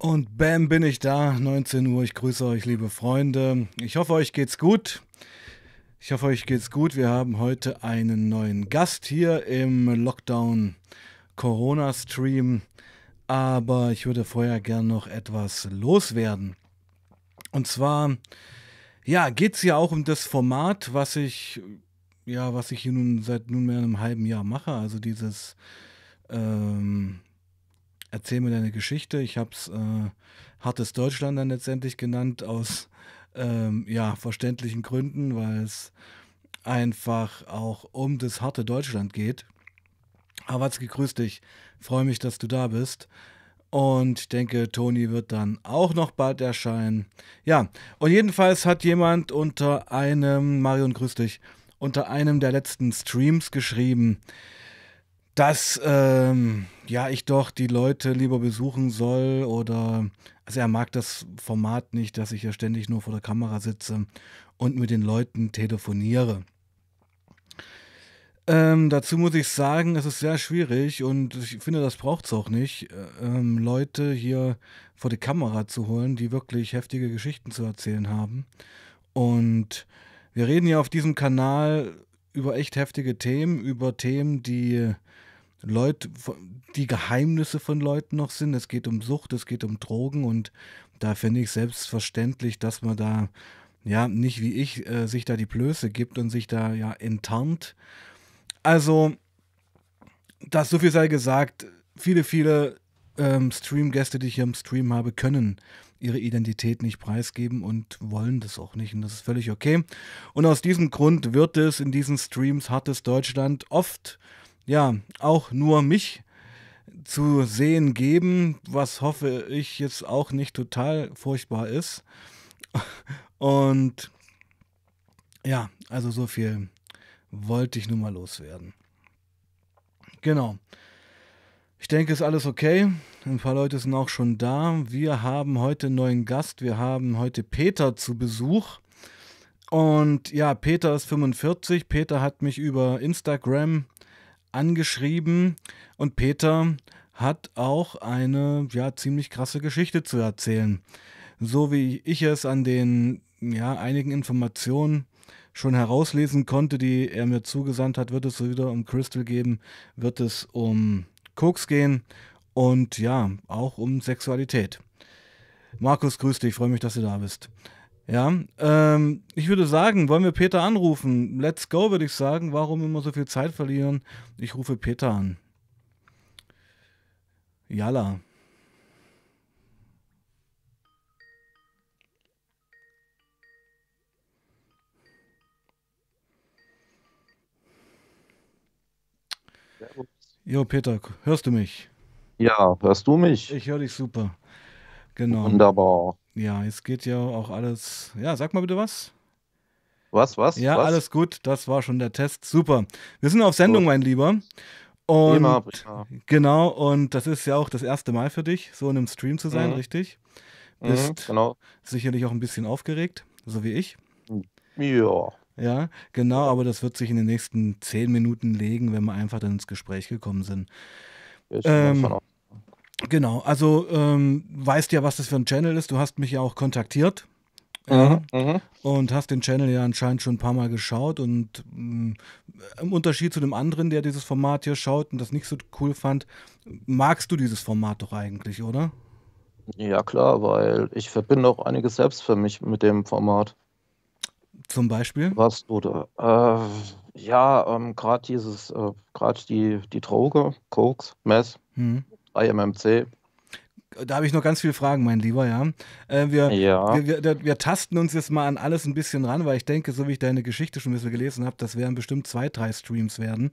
Und bam, bin ich da, 19 Uhr. Ich grüße euch, liebe Freunde. Ich hoffe, euch geht's gut. Ich hoffe, euch geht's gut. Wir haben heute einen neuen Gast hier im Lockdown Corona Stream. Aber ich würde vorher gern noch etwas loswerden. Und zwar, ja, geht's ja auch um das Format, was ich, ja, was ich hier nun seit nunmehr einem halben Jahr mache. Also dieses, ähm, Erzähl mir deine Geschichte. Ich habe es äh, Hartes Deutschland dann letztendlich genannt, aus ähm, ja, verständlichen Gründen, weil es einfach auch um das harte Deutschland geht. Awatzki, grüß dich. Freue mich, dass du da bist. Und ich denke, Toni wird dann auch noch bald erscheinen. Ja, und jedenfalls hat jemand unter einem, Marion, grüß dich, unter einem der letzten Streams geschrieben, dass ähm, ja ich doch die Leute lieber besuchen soll oder also er mag das Format nicht, dass ich ja ständig nur vor der Kamera sitze und mit den Leuten telefoniere. Ähm, dazu muss ich sagen, es ist sehr schwierig und ich finde, das braucht es auch nicht, äh, ähm, Leute hier vor die Kamera zu holen, die wirklich heftige Geschichten zu erzählen haben. Und wir reden ja auf diesem Kanal über echt heftige Themen, über Themen, die Leute, die Geheimnisse von Leuten noch sind. Es geht um Sucht, es geht um Drogen und da finde ich selbstverständlich, dass man da ja nicht wie ich äh, sich da die Blöße gibt und sich da ja enttarnt. Also, das so viel sei gesagt, viele, viele ähm, Stream-Gäste, die ich hier im Stream habe, können ihre Identität nicht preisgeben und wollen das auch nicht. Und das ist völlig okay. Und aus diesem Grund wird es in diesen Streams Hartes Deutschland oft ja, auch nur mich zu sehen geben, was hoffe ich jetzt auch nicht total furchtbar ist. Und ja, also so viel wollte ich nun mal loswerden. Genau. Ich denke, ist alles okay. Ein paar Leute sind auch schon da. Wir haben heute einen neuen Gast. Wir haben heute Peter zu Besuch. Und ja, Peter ist 45. Peter hat mich über Instagram angeschrieben und Peter hat auch eine ja ziemlich krasse Geschichte zu erzählen. So wie ich es an den ja einigen Informationen schon herauslesen konnte, die er mir zugesandt hat, wird es so wieder um Crystal geben, wird es um Koks gehen und ja, auch um Sexualität. Markus, grüß dich, freue mich, dass du da bist. Ja, ähm, ich würde sagen, wollen wir Peter anrufen? Let's go, würde ich sagen. Warum immer so viel Zeit verlieren? Ich rufe Peter an. Jalla. Jo, Peter, hörst du mich? Ja, hörst du mich? Ich höre dich super. Genau. Wunderbar. Ja, es geht ja auch alles. Ja, sag mal bitte was. Was, was? Ja, was? alles gut. Das war schon der Test. Super. Wir sind auf Sendung, gut. mein Lieber. Und prima, prima. genau, und das ist ja auch das erste Mal für dich, so in einem Stream zu sein, Mhm. richtig? Mhm, Bist genau. sicherlich auch ein bisschen aufgeregt, so wie ich. Ja. Ja, genau, aber das wird sich in den nächsten zehn Minuten legen, wenn wir einfach dann ins Gespräch gekommen sind. Ich Ähm. Genau, also ähm, weißt ja, was das für ein Channel ist. Du hast mich ja auch kontaktiert. Ja, Mhm, mhm. und hast den Channel ja anscheinend schon ein paar Mal geschaut und mh, im Unterschied zu dem anderen, der dieses Format hier schaut und das nicht so cool fand, magst du dieses Format doch eigentlich, oder? Ja, klar, weil ich verbinde auch einiges selbst für mich mit dem Format. Zum Beispiel? Was du da? Äh, ja, ähm, gerade dieses, äh, gerade die, die Droge, Koks, Meth, Hm. IMMC. Da habe ich noch ganz viele Fragen, mein Lieber, ja. Äh, wir, Ja. wir, wir, wir tasten uns jetzt mal an alles ein bisschen ran, weil ich denke, so wie ich deine Geschichte schon ein bisschen gelesen habe, das werden bestimmt zwei, drei Streams werden,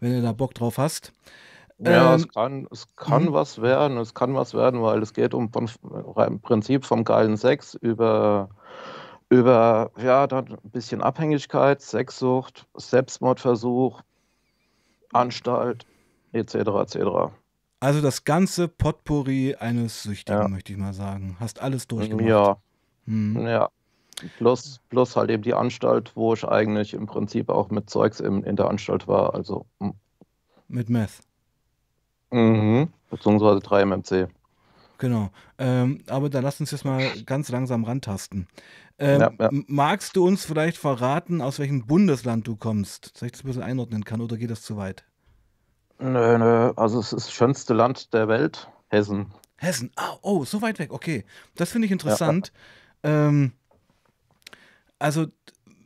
wenn du da Bock drauf hast. Ja, Ähm, es kann, es kann mhm. was werden, es kann was werden, weil es geht um von, im Prinzip vom geilen Sex über, über ja, dann ein bisschen Abhängigkeit, Sexsucht, Selbstmordversuch, Anstalt, etc. etc. Also das ganze Potpourri eines Süchtigen, Ja, möchte ich mal sagen. Hast alles durchgemacht. ja, Hm. ja. Plus, plus halt eben die Anstalt, wo ich eigentlich im Prinzip auch mit Zeugs in, in der Anstalt war, also Mit Meth. mhm, beziehungsweise 3 MMC. Genau. Ähm, aber dann lass uns jetzt mal ganz langsam rantasten. Ähm, Ja, ja. Magst du uns vielleicht verraten, aus welchem Bundesland du kommst, dass ich das ein bisschen einordnen kann, oder geht das zu weit? Nö, nö, also es ist das schönste Land der Welt, Hessen. Hessen. Ah, oh, so weit weg. Okay. Das finde ich Ja, interessant. Ähm, also,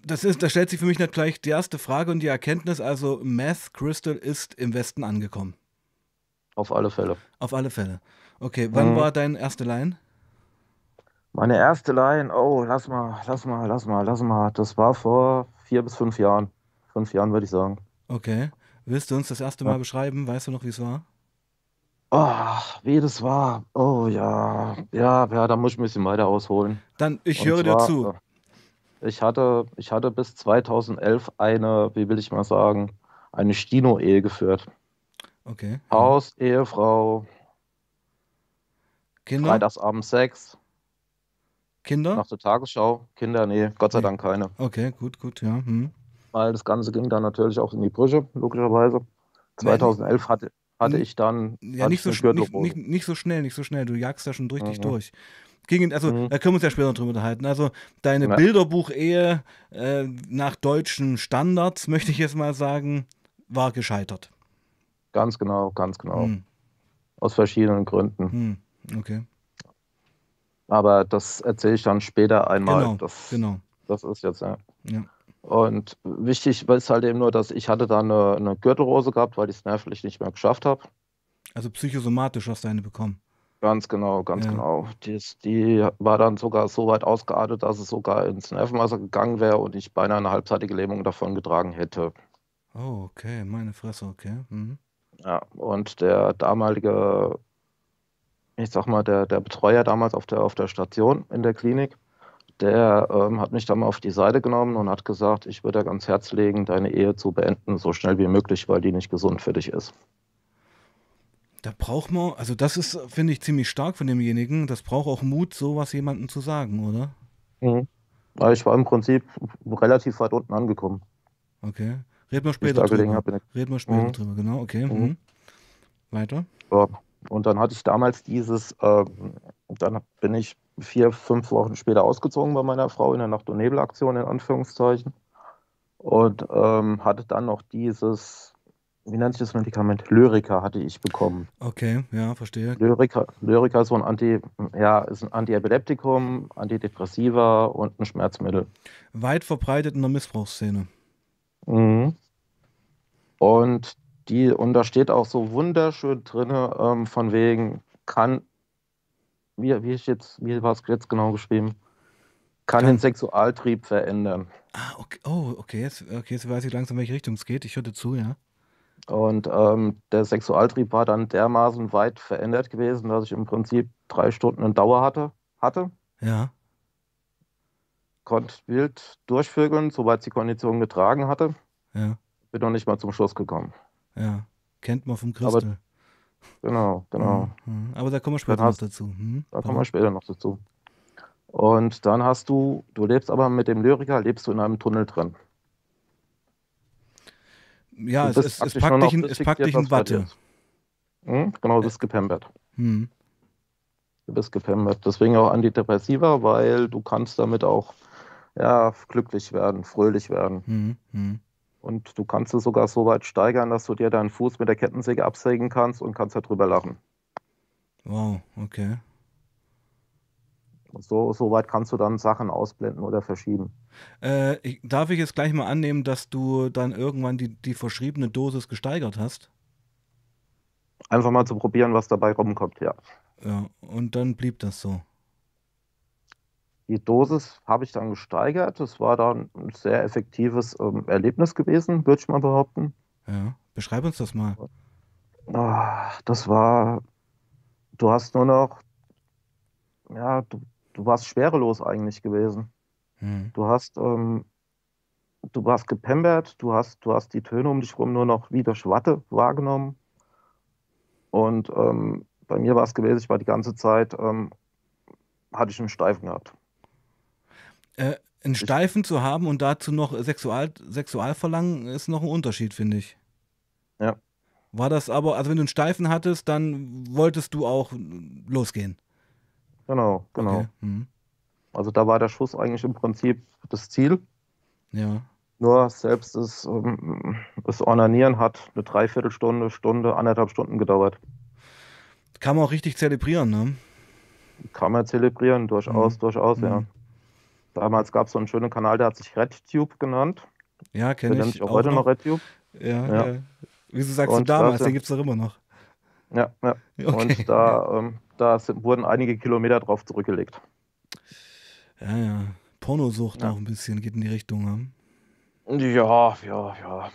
das ist, da stellt sich für mich nicht gleich die erste Frage und die Erkenntnis. Also, Meth Crystal ist im Westen angekommen. auf alle Fälle. Auf alle Fälle. Okay, wann Mhm. war dein erste Line? Meine erste Line, oh, lass mal, lass mal, lass mal, lass mal. Das war vor vier bis fünf Jahren. Fünf Jahren würde ich sagen. Okay. Willst du uns das erste. Mal beschreiben? Weißt du noch, wie es war? Oh, wie das war. Oh ja, ja, ja, da muss ich ein bisschen weiter ausholen. Dann, ich Und höre dir zwar, zu. äh, ich hatte, ich hatte bis 2011 eine, wie will ich mal sagen, eine Stino-Ehe geführt. Okay. Haus, Ehefrau, Kinder? freitagsabends Sex, Kinder? nach der Tagesschau, Kinder, nee, Gott sei. Dank keine. Okay, gut, gut, ja. Hm. Weil das Ganze ging dann natürlich auch in die Brüche, logischerweise. 2011 hatte, hatte ich dann Ja, nicht ich so, nicht, nicht, nicht so schnell, nicht so schnell. Du jagst da schon durch dich Mhm. durch. Ging in, also, Mhm. da können wir uns ja später drüber unterhalten. Also, deine Ja. Bilderbuchehe äh, nach deutschen Standards, möchte ich jetzt mal sagen, war gescheitert. Ganz genau, ganz genau. Hm, Aus verschiedenen Gründen. hm, okay. Aber das erzähle ich dann später einmal. Genau, Das, genau. das ist jetzt, ja. Ja. Und wichtig ist halt eben nur, dass ich hatte da eine, eine Gürtelrose gehabt, weil ich es nervlich nicht mehr geschafft habe. Also psychosomatisch hast du eine bekommen. Ganz genau, ganz Ja. genau. Die, ist- die war dann sogar so weit ausgeartet, dass es sogar ins Nervenwasser gegangen wäre und ich beinahe eine halbseitige Lähmung davon getragen hätte. Oh, okay, meine Fresse, okay. Mhm. Ja, und der damalige, ich sag mal, der, der Betreuer damals auf der, auf der Station in der Klinik, der ähm, hat mich dann mal auf die Seite genommen und hat gesagt, ich würde dir ganz Herz legen, deine Ehe zu beenden, so schnell wie möglich, weil die nicht gesund für dich ist. Da braucht man, also das ist, finde ich, ziemlich stark von demjenigen. Das braucht auch Mut, sowas jemandem zu sagen, oder? Mhm. Ich war im Prinzip relativ weit unten angekommen, Okay. Reden wir später drüber. habe. Reden wir später Mhm. drüber, genau, okay. Mhm. Mhm. Weiter. Ja. Und dann hatte ich damals dieses, ähm, dann bin ich vier, fünf Wochen später ausgezogen bei meiner Frau in der Nacht- und Nebelaktion, in Anführungszeichen. Und ähm, hatte dann noch dieses, wie nennt sich das Medikament? Lyrica hatte ich bekommen. Okay, ja, verstehe. Lyrica, Lyrica ist so ein Anti, ja, ist ein Antiepileptikum, Antidepressiva und ein Schmerzmittel. Weit verbreitet in der Missbrauchsszene. Mhm. Und die, und da steht auch so wunderschön drin, ähm, von wegen, kann, wie, wie, ich jetzt, wie war es jetzt genau geschrieben? Kann Kann. den Sexualtrieb verändern. Ah, okay. Oh, okay. Jetzt, okay, jetzt weiß ich langsam, welche Richtung es geht. Ich hörte zu, ja. Und ähm, der Sexualtrieb war dann dermaßen weit verändert gewesen, dass ich im Prinzip drei Stunden in Dauer hatte, hatte. Ja. konnte wild durchvögeln, soweit die Kondition getragen hatte. Ja. Bin noch nicht mal zum Schluss gekommen. Ja. Kennt man vom Aber Christel. Genau, genau. Mhm. Aber da kommen wir später Dann noch hast- dazu. Mhm. Da kommen wir später noch dazu. Und dann hast du, du lebst aber mit dem Lyriker, lebst du in einem Tunnel drin. Ja, es, es, es packt dich in, es packt dich in Watte. Hm? Genau, du bist gepembert. Mhm. Du bist gepembert. Deswegen auch Antidepressiva, weil du kannst damit auch ja, glücklich werden, fröhlich werden. Mhm. Mhm. Und du kannst es sogar so weit steigern, dass du dir deinen Fuß mit der Kettensäge absägen kannst und kannst darüber lachen. Wow, okay. So, so weit kannst du dann Sachen ausblenden oder verschieben. Äh, ich, darf ich jetzt gleich mal annehmen, dass du dann irgendwann die, die verschriebene Dosis gesteigert hast? Einfach mal zu probieren, was dabei rumkommt, ja. Ja, und dann blieb das so. Die Dosis habe ich dann gesteigert. Das war dann ein sehr effektives ähm, Erlebnis gewesen, würde ich mal behaupten. Ja. Beschreib uns das mal. Ah, das war, du hast nur noch, ja, du, du warst schwerelos eigentlich gewesen. Mhm. Du hast, ähm, du warst gepembert, du hast, du hast die Töne um dich herum nur noch wie durch Watte wahrgenommen. Und ähm, bei mir war es gewesen, ich war die ganze Zeit, ähm, hatte ich einen Steifen gehabt. Äh, einen Steifen zu haben und dazu noch Sexual, Sexualverlangen ist noch ein Unterschied, finde ich. Ja. War das aber, also wenn du einen Steifen hattest, dann wolltest du auch losgehen. Genau, genau. Okay. Mhm. Also da war der Schuss eigentlich im Prinzip das Ziel. Ja. Nur selbst das, ähm, das Ornanieren hat eine Dreiviertelstunde, Stunde, anderthalb Stunden gedauert. Kann man auch richtig zelebrieren, ne? Kann man zelebrieren, durchaus, Mhm. durchaus, ja. Mhm. Damals gab es so einen schönen Kanal, der hat sich RedTube genannt. Ja, kenne nennt ich. sich auch auch heute noch noch. RedTube. Ja, Ja. ja. Wieso sagst du Und damals? das- Den gibt es doch immer noch. Ja, ja. Okay. Und da, ähm, da sind, wurden einige Kilometer drauf zurückgelegt. Ja, ja. Pornosucht Ja. auch ein bisschen, geht in die Richtung. Ne? Ja, ja, ja.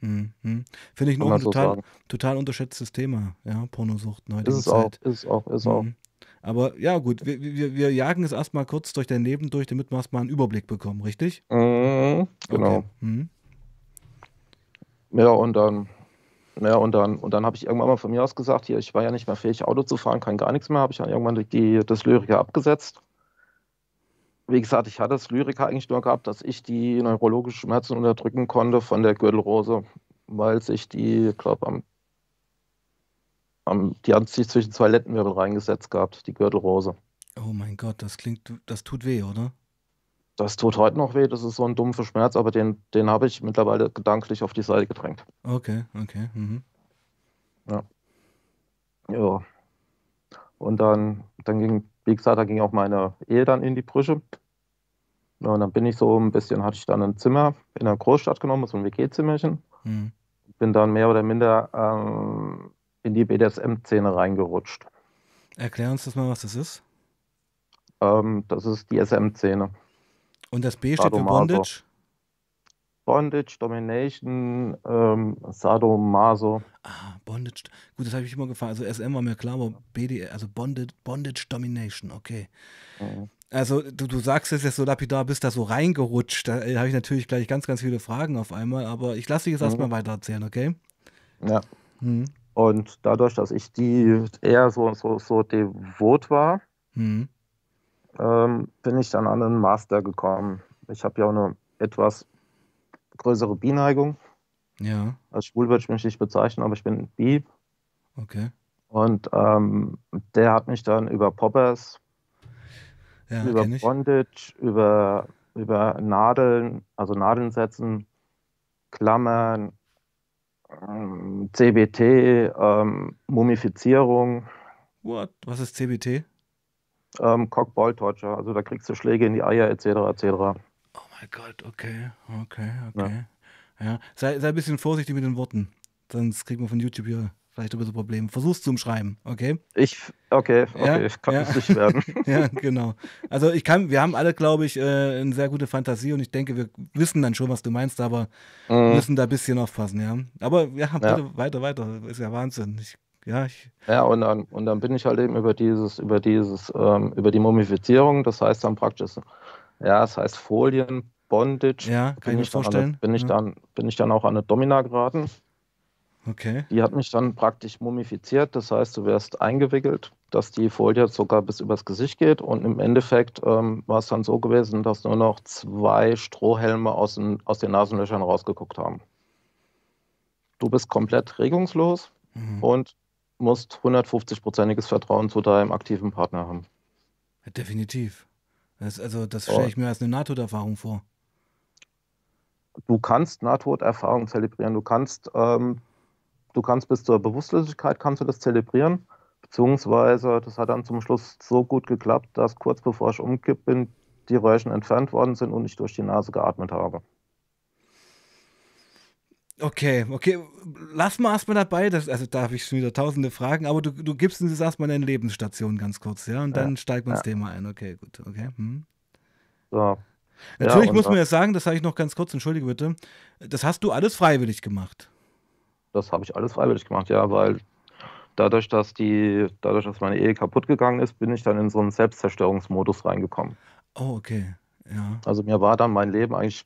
Mhm. mhm. Finde ich noch ein so total, sagen. total unterschätztes Thema, ja, Pornosucht in der Ist es auch, ist es auch, ist es auch. Aber ja, gut, wir, wir, wir jagen es erstmal kurz durch dein Leben durch, damit wir erstmal einen Überblick bekommen, richtig? Mhm, genau. Okay. Mhm. Ja, und dann, ja, und dann, und dann habe ich irgendwann mal von mir aus gesagt, hier, ich war ja nicht mehr fähig, Auto zu fahren, kann gar nichts mehr, habe ich dann irgendwann die, das Lyriker abgesetzt. Wie gesagt, ich hatte das Lyriker eigentlich nur gehabt, dass ich die neurologischen Schmerzen unterdrücken konnte von der Gürtelrose, weil sich die, glaube am, am, die hat sich zwischen zwei Lendenwirbel reingesetzt gehabt, die Gürtelrose. Oh mein Gott, das klingt, das tut weh, oder? Das tut heute noch weh, das ist so ein dumpfer Schmerz, aber den, den habe ich mittlerweile gedanklich auf die Seite gedrängt. Okay, okay. Mhm. Ja. Und dann, dann ging, wie gesagt, da ging auch meine Ehe dann in die Brüche. Ja, und dann bin ich so ein bisschen, hatte ich dann ein Zimmer in einer Großstadt genommen, so ein WG-Zimmerchen. Mhm. Bin dann mehr oder minder ähm, in die BDSM-Szene reingerutscht. Erklär uns das mal, was das ist. Ähm, das ist die SM-Szene. Und das B steht für Sadomaso. Bondage. Bondage, Domination, ähm, Sadomaso. Ah, Bondage. Gut, das habe ich immer gefragt. Also SM war mir klar, aber BD, also Bondage, Bondage Domination, okay. Mhm. Also du, du sagst es jetzt so lapidar, bist da so reingerutscht. Da äh, habe ich natürlich gleich ganz, ganz viele Fragen auf einmal, aber ich lasse dich jetzt Mhm. erstmal weiter erzählen, okay? Ja. Mhm. Und dadurch, dass ich die eher so, so, so devot war, Mhm. ähm, bin ich dann an einen Master gekommen. Ich habe ja auch eine etwas größere Bi-Neigung. Ja, Als schwul würde ich mich nicht bezeichnen, aber ich bin bi. okay. Und ähm, der hat mich dann über Poppers, Ja, über. Bondage, über, über Nadeln, also Nadeln setzen, Klammern, ähm, CBT, ähm, Mumifizierung, What? Was ist CBT? ähm, Cock-Ball-Torture. Also da kriegst du Schläge in die Eier etc. etc. Oh mein Gott, okay, okay, okay. Ja, sei, sei ein bisschen vorsichtig mit den Worten, sonst kriegen wir von YouTube hier vielleicht ein bisschen Probleme. Versuch's zum Schreiben, okay? Ich, okay, okay, Ja, ich kann ja. es nicht werden. Ja, genau. Also ich kann, wir haben alle, glaube ich, äh, eine sehr gute Fantasie und ich denke, wir wissen dann schon, was du meinst, aber Mhm. müssen da ein bisschen aufpassen, ja. Aber ja, bitte weiter, weiter. Ist ja Wahnsinn. Ich, ja, ich, Ja, und dann, und dann bin ich halt eben über dieses, über dieses, ähm, über die Mumifizierung, das heißt dann praktisch, ja, es heißt Folien, Bondage. ja, kann ich mir vorstellen. eine, bin, ich ja. dann, bin ich dann auch an eine Domina geraten. Okay. Die hat mich dann praktisch mumifiziert, das heißt, du wirst eingewickelt, dass die Folie sogar bis übers Gesicht geht und im Endeffekt ähm, war es dann so gewesen, dass nur noch zwei Strohhelme aus den, aus den Nasenlöchern rausgeguckt haben. Du bist komplett regungslos Mhm. und musst 150-prozentiges Vertrauen zu deinem aktiven Partner haben. Ja, definitiv. Das, also, das Oh. stelle ich mir als eine Nahtoderfahrung vor. Du kannst Nahtoderfahrungen zelebrieren, du kannst, ähm, du kannst bis zur Bewusstlosigkeit kannst du das zelebrieren, beziehungsweise das hat dann zum Schluss so gut geklappt, dass kurz bevor ich umkippt bin, die Röhrchen entfernt worden sind und ich durch die Nase geatmet habe. Okay, okay. Lass mal erstmal dabei. Das, also, da habe ich schon wieder tausende Fragen, aber du, du gibst uns jetzt erstmal deine Lebensstation ganz kurz, ja? Und Ja, dann steigen wir ins ja. Thema ein. Okay, gut. Okay. Hm. So. Natürlich und muss man jetzt sagen, das sage ich noch ganz kurz, entschuldige bitte, das hast du alles freiwillig gemacht. Das habe ich alles freiwillig gemacht, ja, weil dadurch, dass die, dadurch, dass meine Ehe kaputt gegangen ist, bin ich dann in so einen Selbstzerstörungsmodus reingekommen. Oh, okay. Ja, Also mir war dann mein Leben eigentlich,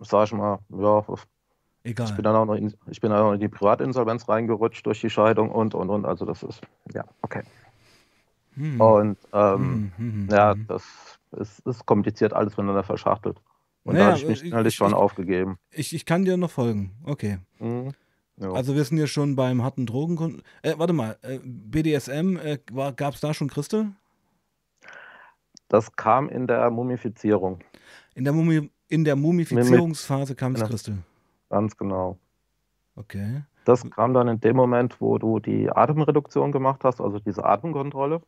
sag ich mal, ja, Ich bin egal. dann auch noch in, ich bin dann auch in die Privatinsolvenz reingerutscht durch die Scheidung und und und. Also das ist, ja, okay. Hm. Und ähm, Hm, hm, hm, ja, hm. das ist, ist kompliziert alles miteinander verschachtelt. Und Naja, da habe ich mich ich- innerlich ich- schon ich- aufgegeben. Ich, ich kann dir noch folgen. Okay. Mhm. Ja. Also wir sind hier schon beim harten Drogen. Äh, warte mal, äh, BDSM, äh, gab es da schon Christel? Das kam in der Mumifizierung. In der, Mumi in der Mumifizierungsphase kam es Christel. Ganz genau. Okay. Das kam dann in dem Moment, wo du die Atemreduktion gemacht hast, also diese Atemkontrolle.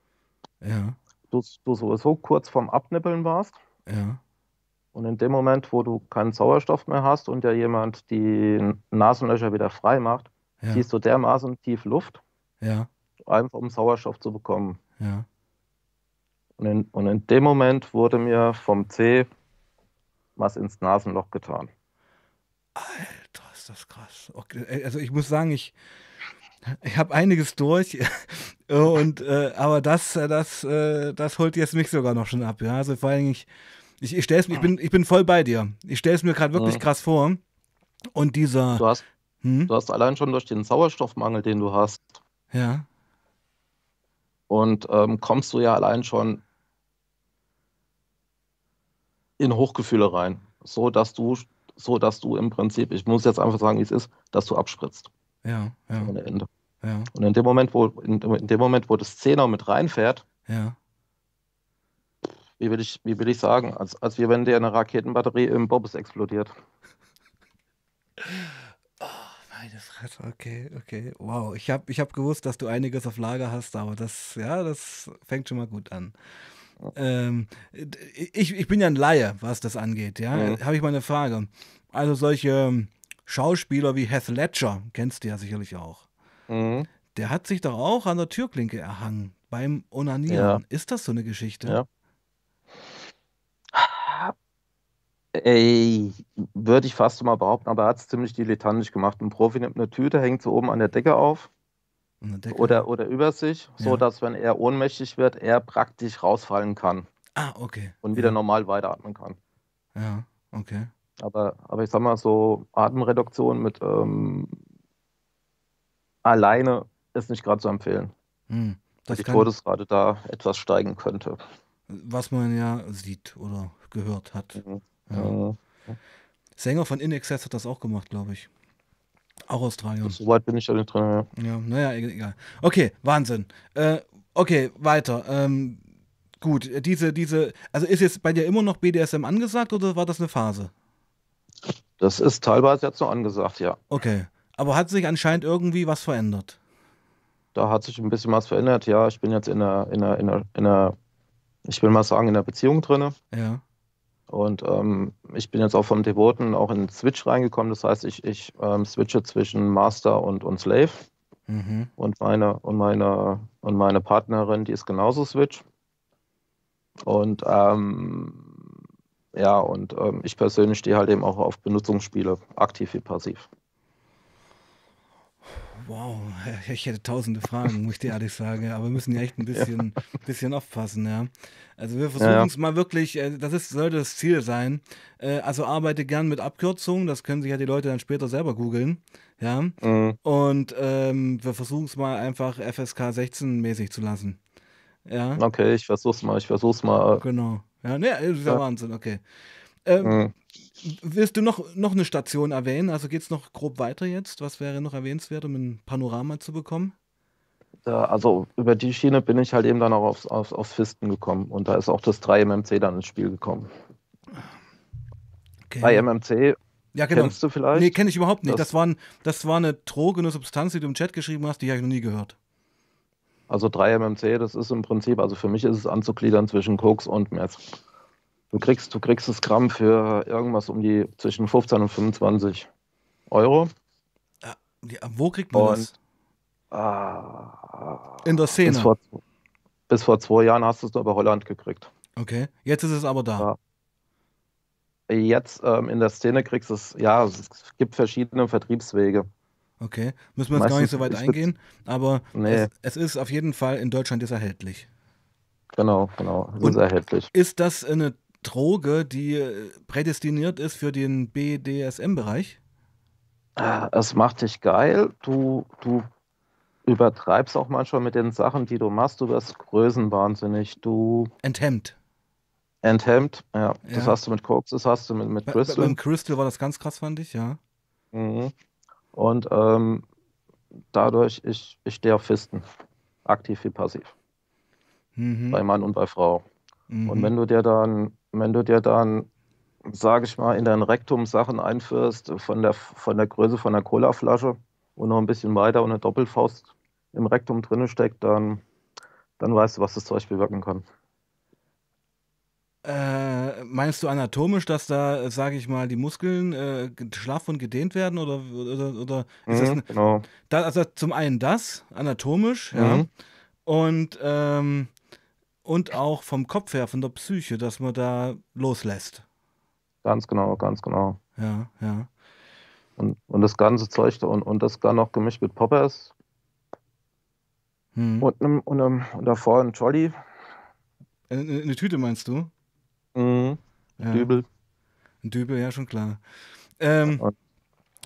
Ja. Du, du sowieso kurz vorm Abnippeln warst. Ja. Und in dem Moment, wo du keinen Sauerstoff mehr hast und ja jemand die Nasenlöcher wieder frei macht, ja. ziehst du dermaßen tief Luft, ja. einfach um Sauerstoff zu bekommen. Ja. Und in, und in dem Moment wurde mir vom C was ins Nasenloch getan. Alter, ist das krass. Okay, also ich muss sagen, ich, ich habe einiges durch und äh, aber das, das, äh, das holt jetzt mich sogar noch schon ab. Ja, also vor allem ich ich, ich, stell's, ich, bin, ich bin voll bei dir. Ich stelle es mir gerade wirklich mhm. krass vor. Und dieser. Du hast, hm? du hast allein schon durch den Sauerstoffmangel, den du hast. Ja. Und ähm, kommst du ja allein schon in Hochgefühle rein. So dass du, so dass du im Prinzip, ich muss jetzt einfach sagen, wie es ist, dass du abspritzt. Ja, ja. Ohne Ende. Ja. Und in dem Moment, wo, in, in dem Moment, wo das Zehner mit reinfährt, ja wie will ich, wie will ich sagen, als, als wie wenn dir eine Raketenbatterie im Bobbes explodiert. Oh, meine Fresse, okay, okay. Wow, ich habe ich hab gewusst, dass du einiges auf Lager hast, aber das, ja, das fängt schon mal gut an. Ähm, ich, ich bin ja ein Laie, was das angeht, ja. Mhm. Habe ich mal eine Frage. Also solche Schauspieler wie Heath Ledger, kennst du ja sicherlich auch. Mhm. Der hat sich doch auch an der Türklinke erhangen beim Onanieren. Ja. Ist das so eine Geschichte? Ja. Ey, würde ich fast mal behaupten, aber er hat es ziemlich dilettantisch gemacht. Ein Profi nimmt eine Tüte, hängt sie oben an der Decke auf Decke. Oder, oder über sich, ja. so dass, wenn er ohnmächtig wird, er praktisch rausfallen kann. Ah, okay. Und wieder ja. normal weiteratmen kann. Ja, okay. Aber, aber ich sag mal so, Atemreduktion mit ähm, alleine ist nicht gerade zu empfehlen. Hm, das die Todesrate da etwas steigen könnte. Was man ja sieht oder gehört hat. Mhm. Ja. Sänger von In Excess hat das auch gemacht, glaube ich. Auch Australien. So weit bin ich da nicht drin, ja. Ja, naja, egal. Okay, Wahnsinn. Äh, okay, weiter. Ähm, gut, diese, diese, also ist jetzt bei dir immer noch BDSM angesagt oder war das eine Phase? Das ist teilweise jetzt noch angesagt, ja. Okay. Aber hat sich anscheinend irgendwie was verändert? Da hat sich ein bisschen was verändert, ja. Ich bin jetzt in einer, in einer, in einer, in einer ich will mal sagen, in einer Beziehung drin. Ja. Und ähm, ich bin jetzt auch vom Devoten auch in Switch reingekommen. Das heißt, ich, ich ähm, switche zwischen Master und, und Slave. Mhm. Und, meine, und, meine, und meine Partnerin, die ist genauso Switch. Und ähm, ja, und ähm, ich persönlich stehe halt eben auch auf Benutzungsspiele, aktiv wie passiv. Wow, ich hätte tausende Fragen, muss ich dir ehrlich sagen, aber wir müssen ja echt ein bisschen, ja. bisschen aufpassen, ja. Also wir versuchen ja, es mal wirklich, äh, das ist, sollte das Ziel sein. Äh, also arbeite gern mit Abkürzungen, das können sich ja die Leute dann später selber googeln, ja. Mhm. Und ähm, wir versuchen es mal einfach FSK 16 mäßig zu lassen. Ja. Okay, ich versuch's mal, ich versuch's mal. Genau. Ja, ne, ist ja, Wahnsinn, okay. Ähm, mhm. Willst du noch, noch eine Station erwähnen? Also geht es noch grob weiter jetzt? Was wäre noch erwähnenswert, um ein Panorama zu bekommen? Also über die Schiene bin ich halt eben dann auch aufs, aufs, aufs Fisten gekommen und da ist auch das 3MMC dann ins Spiel gekommen. Okay. 3MMC ja, genau. kennst du vielleicht? Nee, kenne ich überhaupt nicht. Das, das, war ein, das war eine Droge, eine Substanz, die du im Chat geschrieben hast, die habe ich noch nie gehört. Also 3MMC, das ist im Prinzip, also für mich ist es anzugliedern zwischen Koks und Meth. Du kriegst, du kriegst das Gramm für irgendwas um die zwischen 15 und 25 Euro. Ja, wo kriegt man und, das? Ah, In der Szene. Bis vor, bis vor, zwei Jahren hast du es aber Holland gekriegt. Okay, jetzt ist es aber da. Ja. Jetzt ähm, in der Szene kriegst du es, ja, es gibt verschiedene Vertriebswege. Okay, müssen wir jetzt Meistens, gar nicht so weit eingehen, aber nee. es, es, ist auf jeden Fall in Deutschland ist erhältlich. Genau, genau, ist erhältlich. Ist das eine Droge, die äh, prädestiniert ist für den BDSM-Bereich? Ah, es macht dich geil. Du, du übertreibst auch manchmal mit den Sachen, die du machst. Du wirst größenwahnsinnig. Du. Enthemmt. Enthemmt, ja. Das hast du mit Koks, das hast du mit, mit Crystal. Beim Crystal war das ganz krass, fand ich, ja. Mhm. Und ähm, dadurch, ich, ich stehe auf Fisten. Aktiv wie passiv. Mhm. Bei Mann und bei Frau. Mhm. Und wenn du dir dann, wenn du dir dann, sage ich mal, in dein Rektum Sachen einführst, von der, von der Größe von der Colaflasche und noch ein bisschen weiter und eine Doppelfaust im Rektum drinne steckt, dann, dann weißt du, was das Zeug bewirken kann. Äh, meinst du anatomisch, dass da, sage ich mal, die Muskeln äh, schlaff und gedehnt werden oder, oder, oder ist das Mhm, genau. da, also zum einen das, anatomisch, ja, Mhm. und, ähm, und auch vom Kopf her, von der Psyche, dass man da loslässt. Ganz genau, ganz genau. Ja, ja. Und, und das ganze Zeug da und, und das dann noch gemischt mit Poppers Hm. und, einem, und, einem, und davor ein Jolly, Eine, eine Tüte meinst du? mhm. Ja. Dübel. Ein Dübel, ja, schon klar. Ähm, Und-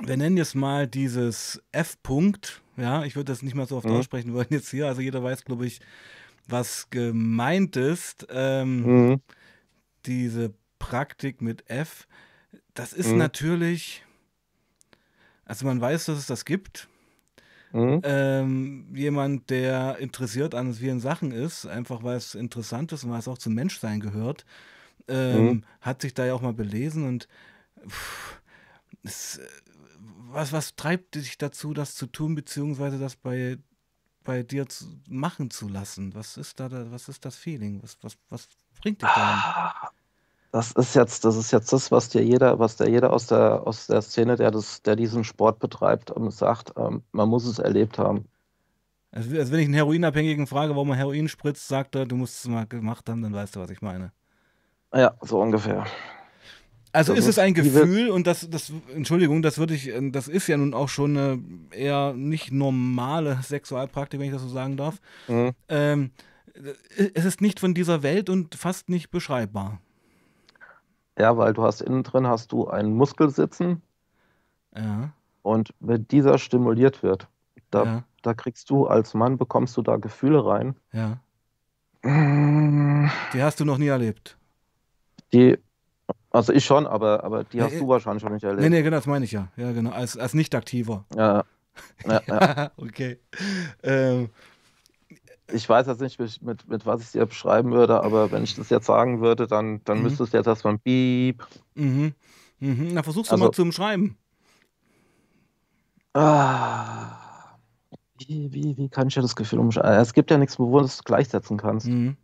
wir nennen jetzt mal dieses F-Punkt. Ja, ich würde das nicht mal so oft Mhm. aussprechen wollen jetzt hier. Also jeder weiß, glaube ich, was gemeint ist. Ähm, Mhm. diese Praktik mit F. Das ist Mhm. natürlich, also man weiß, dass es das gibt. Mhm. Ähm, jemand, der interessiert an vielen Sachen ist, einfach weil es interessant ist und weil es auch zum Menschsein gehört, ähm, Mhm. hat sich da ja auch mal belesen und pff, es, äh, was, was treibt dich dazu, das zu tun, beziehungsweise das bei, bei dir zu, machen zu lassen? Was ist da, da was ist das Feeling? Was, was, was bringt dich? Ah, Das ist jetzt, das ist jetzt das, was dir jeder, was der jeder aus der, aus der Szene, der das, der diesen Sport betreibt, sagt, ähm, man muss es erlebt haben. Also, also wenn ich einen Heroinabhängigen frage, warum er Heroin spritzt, sagt er, du musst es mal gemacht haben, dann weißt du, was ich meine. Ja, so ungefähr. Also ist es ein Gefühl und das, das, Entschuldigung, das würde ich, äh, das ist ja nun auch schon eine eher nicht normale Sexualpraktik, wenn ich das so sagen darf. Mhm. Ähm, äh, es ist nicht von dieser Welt und fast nicht beschreibbar. Ja, weil du hast innen drin hast du einen Muskel sitzen Ja, und wenn dieser stimuliert wird, da, ja, da kriegst du als Mann, bekommst du da Gefühle rein. ja. Die hast du noch nie erlebt. Die, also ich schon, aber, aber die Ja, hast äh, du wahrscheinlich schon nicht Nee, erlebt. nee, genau, das meine ich ja. Ja, genau, als, als Nicht-Aktiver. Ja, ja, ja. okay. Ähm, Ich weiß jetzt nicht, mit, mit, mit was ich dir beschreiben würde, aber wenn ich das jetzt sagen würde, dann, dann Mhm. müsste es jetzt erstmal ein Piep. mhm, mhm. Na, versuch's Also- mal zum Schreiben. Ah, wie, wie, wie kann ich dir das Gefühl umschreiben? Es gibt ja nichts, wo du es gleichsetzen kannst. Mhm.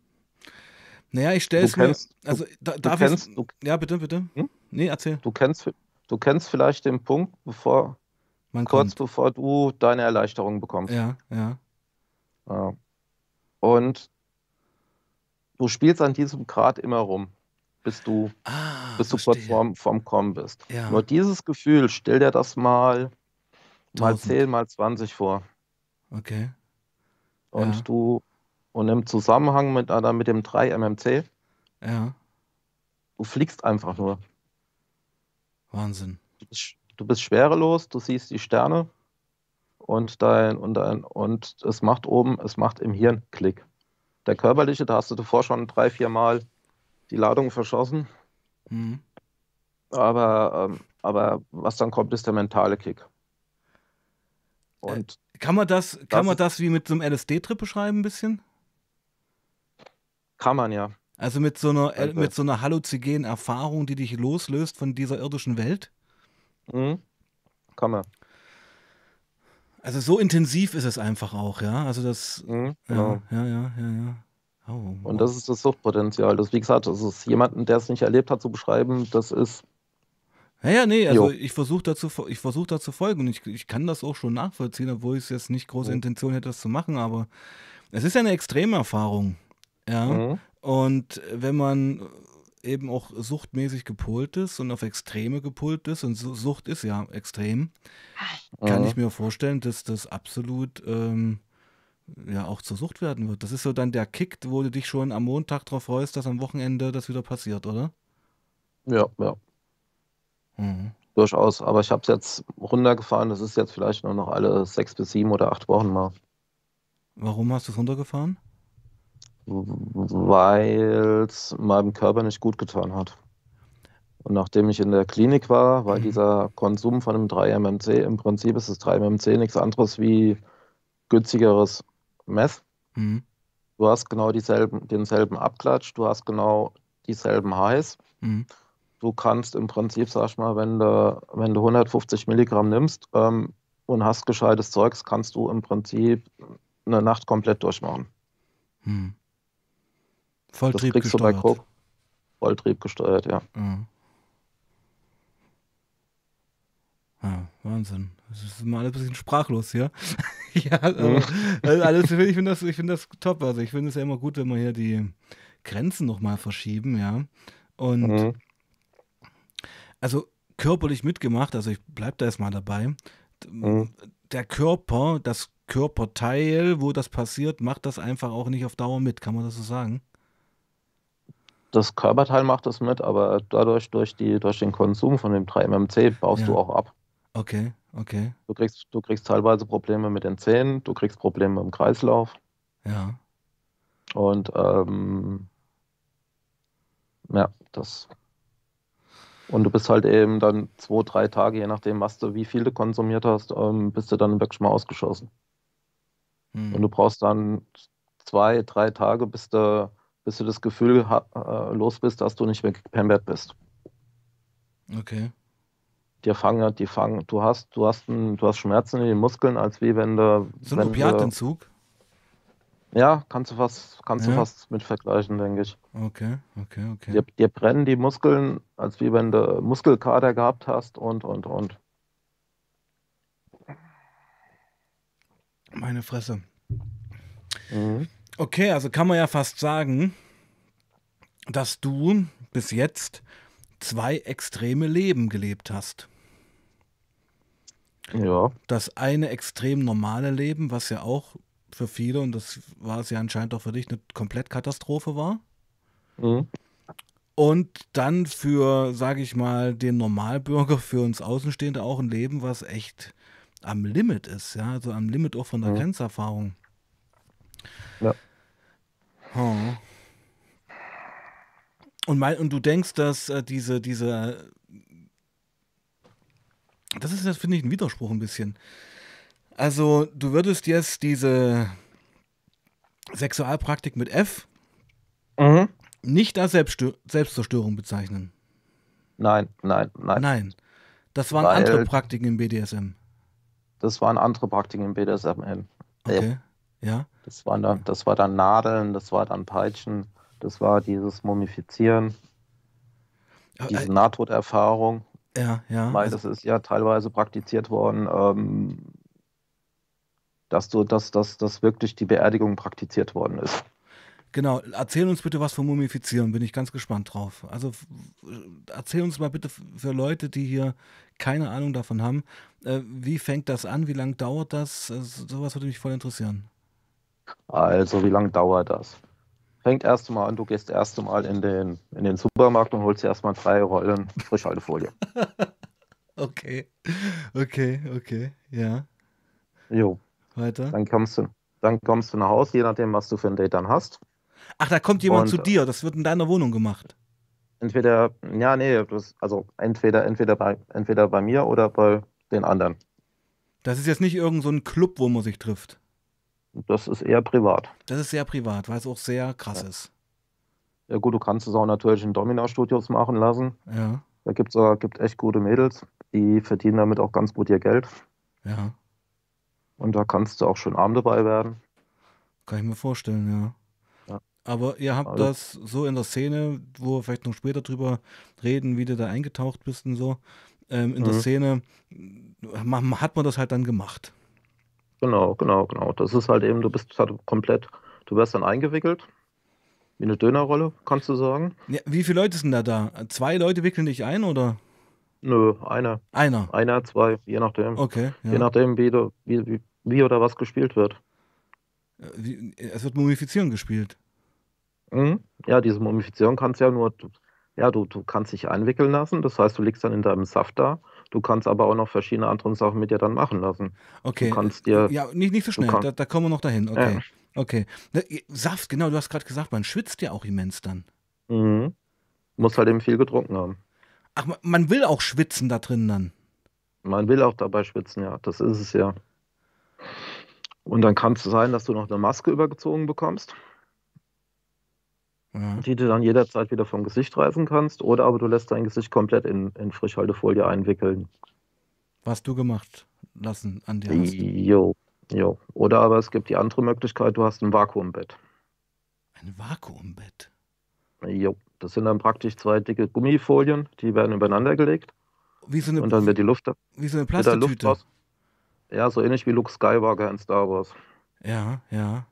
Naja, ich stelle es mir. Also, da, du, darf ich. kennst, du, Ja, bitte, bitte. Hm? Nee, erzähl. du, kennst, du kennst vielleicht den Punkt, bevor, Man kurz kommt. bevor du deine Erleichterung bekommst. Ja, ja. Ja. Und du spielst an diesem Grad immer rum, bis du, Ah, bis du kurz vorm, vorm Kommen bist. Ja. Nur dieses Gefühl, stell dir das mal, mal Tausend. 10, mal 20 vor. Okay. Und Ja. du, und im Zusammenhang mit, äh, mit dem 3 MMC, Ja. du fliegst einfach nur. Wahnsinn. Du bist, du bist schwerelos, du siehst die Sterne und dein, und dein, und es macht oben, es macht im Hirn Klick. Der körperliche, da hast du davor schon drei, vier Mal die Ladung verschossen, Mhm. aber, ähm, aber was dann kommt, ist der mentale Kick. Und Kann man das, kann Das man das wie mit so einem LSD-Trip beschreiben, ein bisschen? Kann man ja. Also mit so einer, äh, mit so einer halluzigenen Erfahrung, die dich loslöst von dieser irdischen Welt? Mhm. Kann man. Also so intensiv ist es einfach auch, ja. Also das. Mhm. Genau. Ja, ja, ja, ja, ja. Oh, Und das ist das Suchtpotenzial. Das, wie gesagt, das ist jemanden, der es nicht erlebt hat, zu beschreiben, das ist, Ja, ja, nee, also Jo. ich versuche dazu, ich versuch da zu folgen und ich, ich kann das auch schon nachvollziehen, obwohl ich jetzt nicht große Mhm. Intention hätte, das zu machen, aber es ist ja eine Extremerfahrung. Ja. mhm. Und wenn man eben auch suchtmäßig gepolt ist und auf Extreme gepolt ist, und Su- Sucht ist ja extrem, kann Mhm. ich mir vorstellen, dass das absolut ähm, ja auch zur Sucht werden wird. Das ist so dann der Kick, wo du dich schon am Montag drauf freust, dass am Wochenende das wieder passiert, oder? ja, ja. Mhm. Durchaus, aber ich habe es jetzt runtergefahren. Das ist jetzt vielleicht nur noch alle sechs bis sieben oder acht Wochen mal, Warum hast du es runtergefahren? Weil es meinem Körper nicht gut getan hat. Und nachdem ich in der Klinik war, weil Mhm. dieser Konsum von dem 3-MMC, im Prinzip ist das 3-MMC nichts anderes wie günstigeres Meth. Mhm. Du hast genau dieselben, denselben Abklatsch, du hast genau dieselben Highs. Mhm. Du kannst im Prinzip, sag ich mal, wenn du, wenn du 150 Milligramm nimmst ähm, und hast gescheites Zeugs, kannst du im Prinzip eine Nacht komplett durchmachen. Mhm. Das Volltrieb kriegst du bei gesteuert. Coke Volltrieb gesteuert, ja. Ja. Ja, Wahnsinn. Das ist immer alles ein bisschen sprachlos hier. ja, aber, Mhm. also alles, ich finde das, ich finde das top. Also ich finde es ja immer gut, wenn wir hier die Grenzen nochmal verschieben, ja. Und Mhm. also körperlich mitgemacht, also ich bleib da erstmal dabei. Mhm. Der Körper, das Körperteil, wo das passiert, macht das einfach auch nicht auf Dauer mit, kann man das so sagen? Das Körperteil macht das mit, aber dadurch, durch die, durch den Konsum von dem 3-MMC baust du Ja. auch ab. Okay, okay, Du kriegst, du kriegst teilweise Probleme mit den Zähnen, du kriegst Probleme im Kreislauf ja. und ähm, ja, das. Und du bist halt eben dann zwei, drei Tage, je nachdem, was du, wie viel du konsumiert hast, ähm, bist du dann wirklich mal ausgeschossen. Hm. Und du brauchst dann zwei, drei Tage, bis du, bis du das Gefühl äh, los bist, dass du nicht mehr gepembert bist. Okay. Die fangen, die fangen, du hast, du hast, ein, du hast Schmerzen in den Muskeln, als wie wenn du, So ein du, Opiatentzug? ja, kannst du fast, kannst du Ja. fast mit vergleichen, denke ich. Okay, okay, okay. Dir, dir brennen die Muskeln, als wie wenn du Muskelkater gehabt hast und, und, und. Meine Fresse. Mhm. Okay, also kann man ja fast sagen, dass du bis jetzt zwei extreme Leben gelebt hast. Ja, Das eine extrem normale Leben, was ja auch für viele, und das war es ja anscheinend auch für dich, eine Komplettkatastrophe war. mhm. Und dann für, sage ich mal, den Normalbürger, für uns Außenstehende auch ein Leben, was echt am Limit ist, ja, also am Limit auch von der Mhm. Grenzerfahrung. Ja. Oh. Und, mein, und du denkst, dass äh, diese, diese, das ist, das finde ich, ein Widerspruch ein bisschen. Also, du würdest jetzt diese Sexualpraktik mit F Mhm. nicht als Selbststö Selbstzerstörung bezeichnen. Nein, nein, nein. Nein. Das waren Weil- andere Praktiken im BDSM. Das waren andere Praktiken im BDSM. Okay. Ja. Das waren dann, das war dann Nadeln, das war dann Peitschen, das war dieses Mumifizieren, diese Äh, Nahtoderfahrung, ja, ja. weil Also, das ist ja teilweise praktiziert worden, ähm, dass du, dass, dass, dass wirklich die Beerdigung praktiziert worden ist. genau. Erzähl uns bitte was vom Mumifizieren. Bin ich ganz gespannt drauf. Also f- erzähl uns mal bitte für Leute, die hier keine Ahnung davon haben, äh, wie fängt das an? Wie lange dauert das? Äh, so- sowas würde mich voll interessieren. Also, wie lange dauert das? Fängt erst mal an, du gehst erst mal in den, in den Supermarkt und holst dir erstmal drei Rollen Frischhaltefolie. Okay. Okay, okay. Ja. Jo, Weiter. dann kommst du, dann kommst du nach Hause, je nachdem, was du für ein Date dann hast. Ach, da kommt jemand Und- zu dir. Das wird in deiner Wohnung gemacht. Entweder, ja, nee, das, also entweder, entweder bei, entweder bei mir oder bei den anderen. Das ist jetzt nicht irgend so ein Club, wo man sich trifft. Das ist eher privat. Das ist sehr privat, weil es auch sehr krass ist. Ja gut, du kannst es auch natürlich in Domina-Studios machen lassen. Ja, Da gibt's auch, gibt echt gute Mädels, die verdienen damit auch ganz gut ihr Geld. ja. Und da kannst du auch schön arm dabei werden. Kann ich mir vorstellen, ja. Ja. Aber ihr habt Also- das so in der Szene, wo wir vielleicht noch später drüber reden, wie du da eingetaucht bist und so. Ähm, in der Mhm. Szene ma- ma- hat man das halt dann gemacht. Genau, genau, genau. Das ist halt eben, du bist halt komplett, du wirst dann eingewickelt. Wie eine Dönerrolle, kannst du sagen. Ja, wie viele Leute sind da da? Zwei Leute wickeln dich ein oder Nö, einer, einer? einer, zwei, je nachdem. Okay, Je ja. nachdem, wie, du, wie, wie, oder was gespielt wird. Wie, es wird Mumifizieren gespielt. Mhm. Ja, diese Mumifizierung kannst ja nur, ja, du, du kannst dich einwickeln lassen, das heißt, du liegst dann in deinem Saft da. Du kannst aber auch noch verschiedene andere Sachen mit dir dann machen lassen. Okay. Du kannst dir, Ja, nicht, nicht so schnell, da, da kommen wir noch dahin. Okay. Ja. Okay. Ne, Saft, genau, du hast gerade gesagt, man schwitzt ja auch immens dann. mhm. musst halt eben viel getrunken haben. Ach, man will auch schwitzen da drin dann. Man will auch dabei schwitzen, ja. Das ist es ja. Und dann kann es sein, dass du noch eine Maske übergezogen bekommst, Ja. die du dann jederzeit wieder vom Gesicht reißen kannst. Oder aber du lässt dein Gesicht komplett in, in Frischhaltefolie einwickeln. Was du gemacht lassen an dir hast. Jo, jo. Oder aber es gibt die andere Möglichkeit, du hast ein Vakuumbett. Ein Vakuumbett. Jo. Das sind dann praktisch zwei dicke Gummifolien, die werden übereinander gelegt Wie so eine, und dann wird die Luft, wie so eine Plastiktüte. Ja, so ähnlich wie Luke Skywalker in Star Wars. Ja, ja.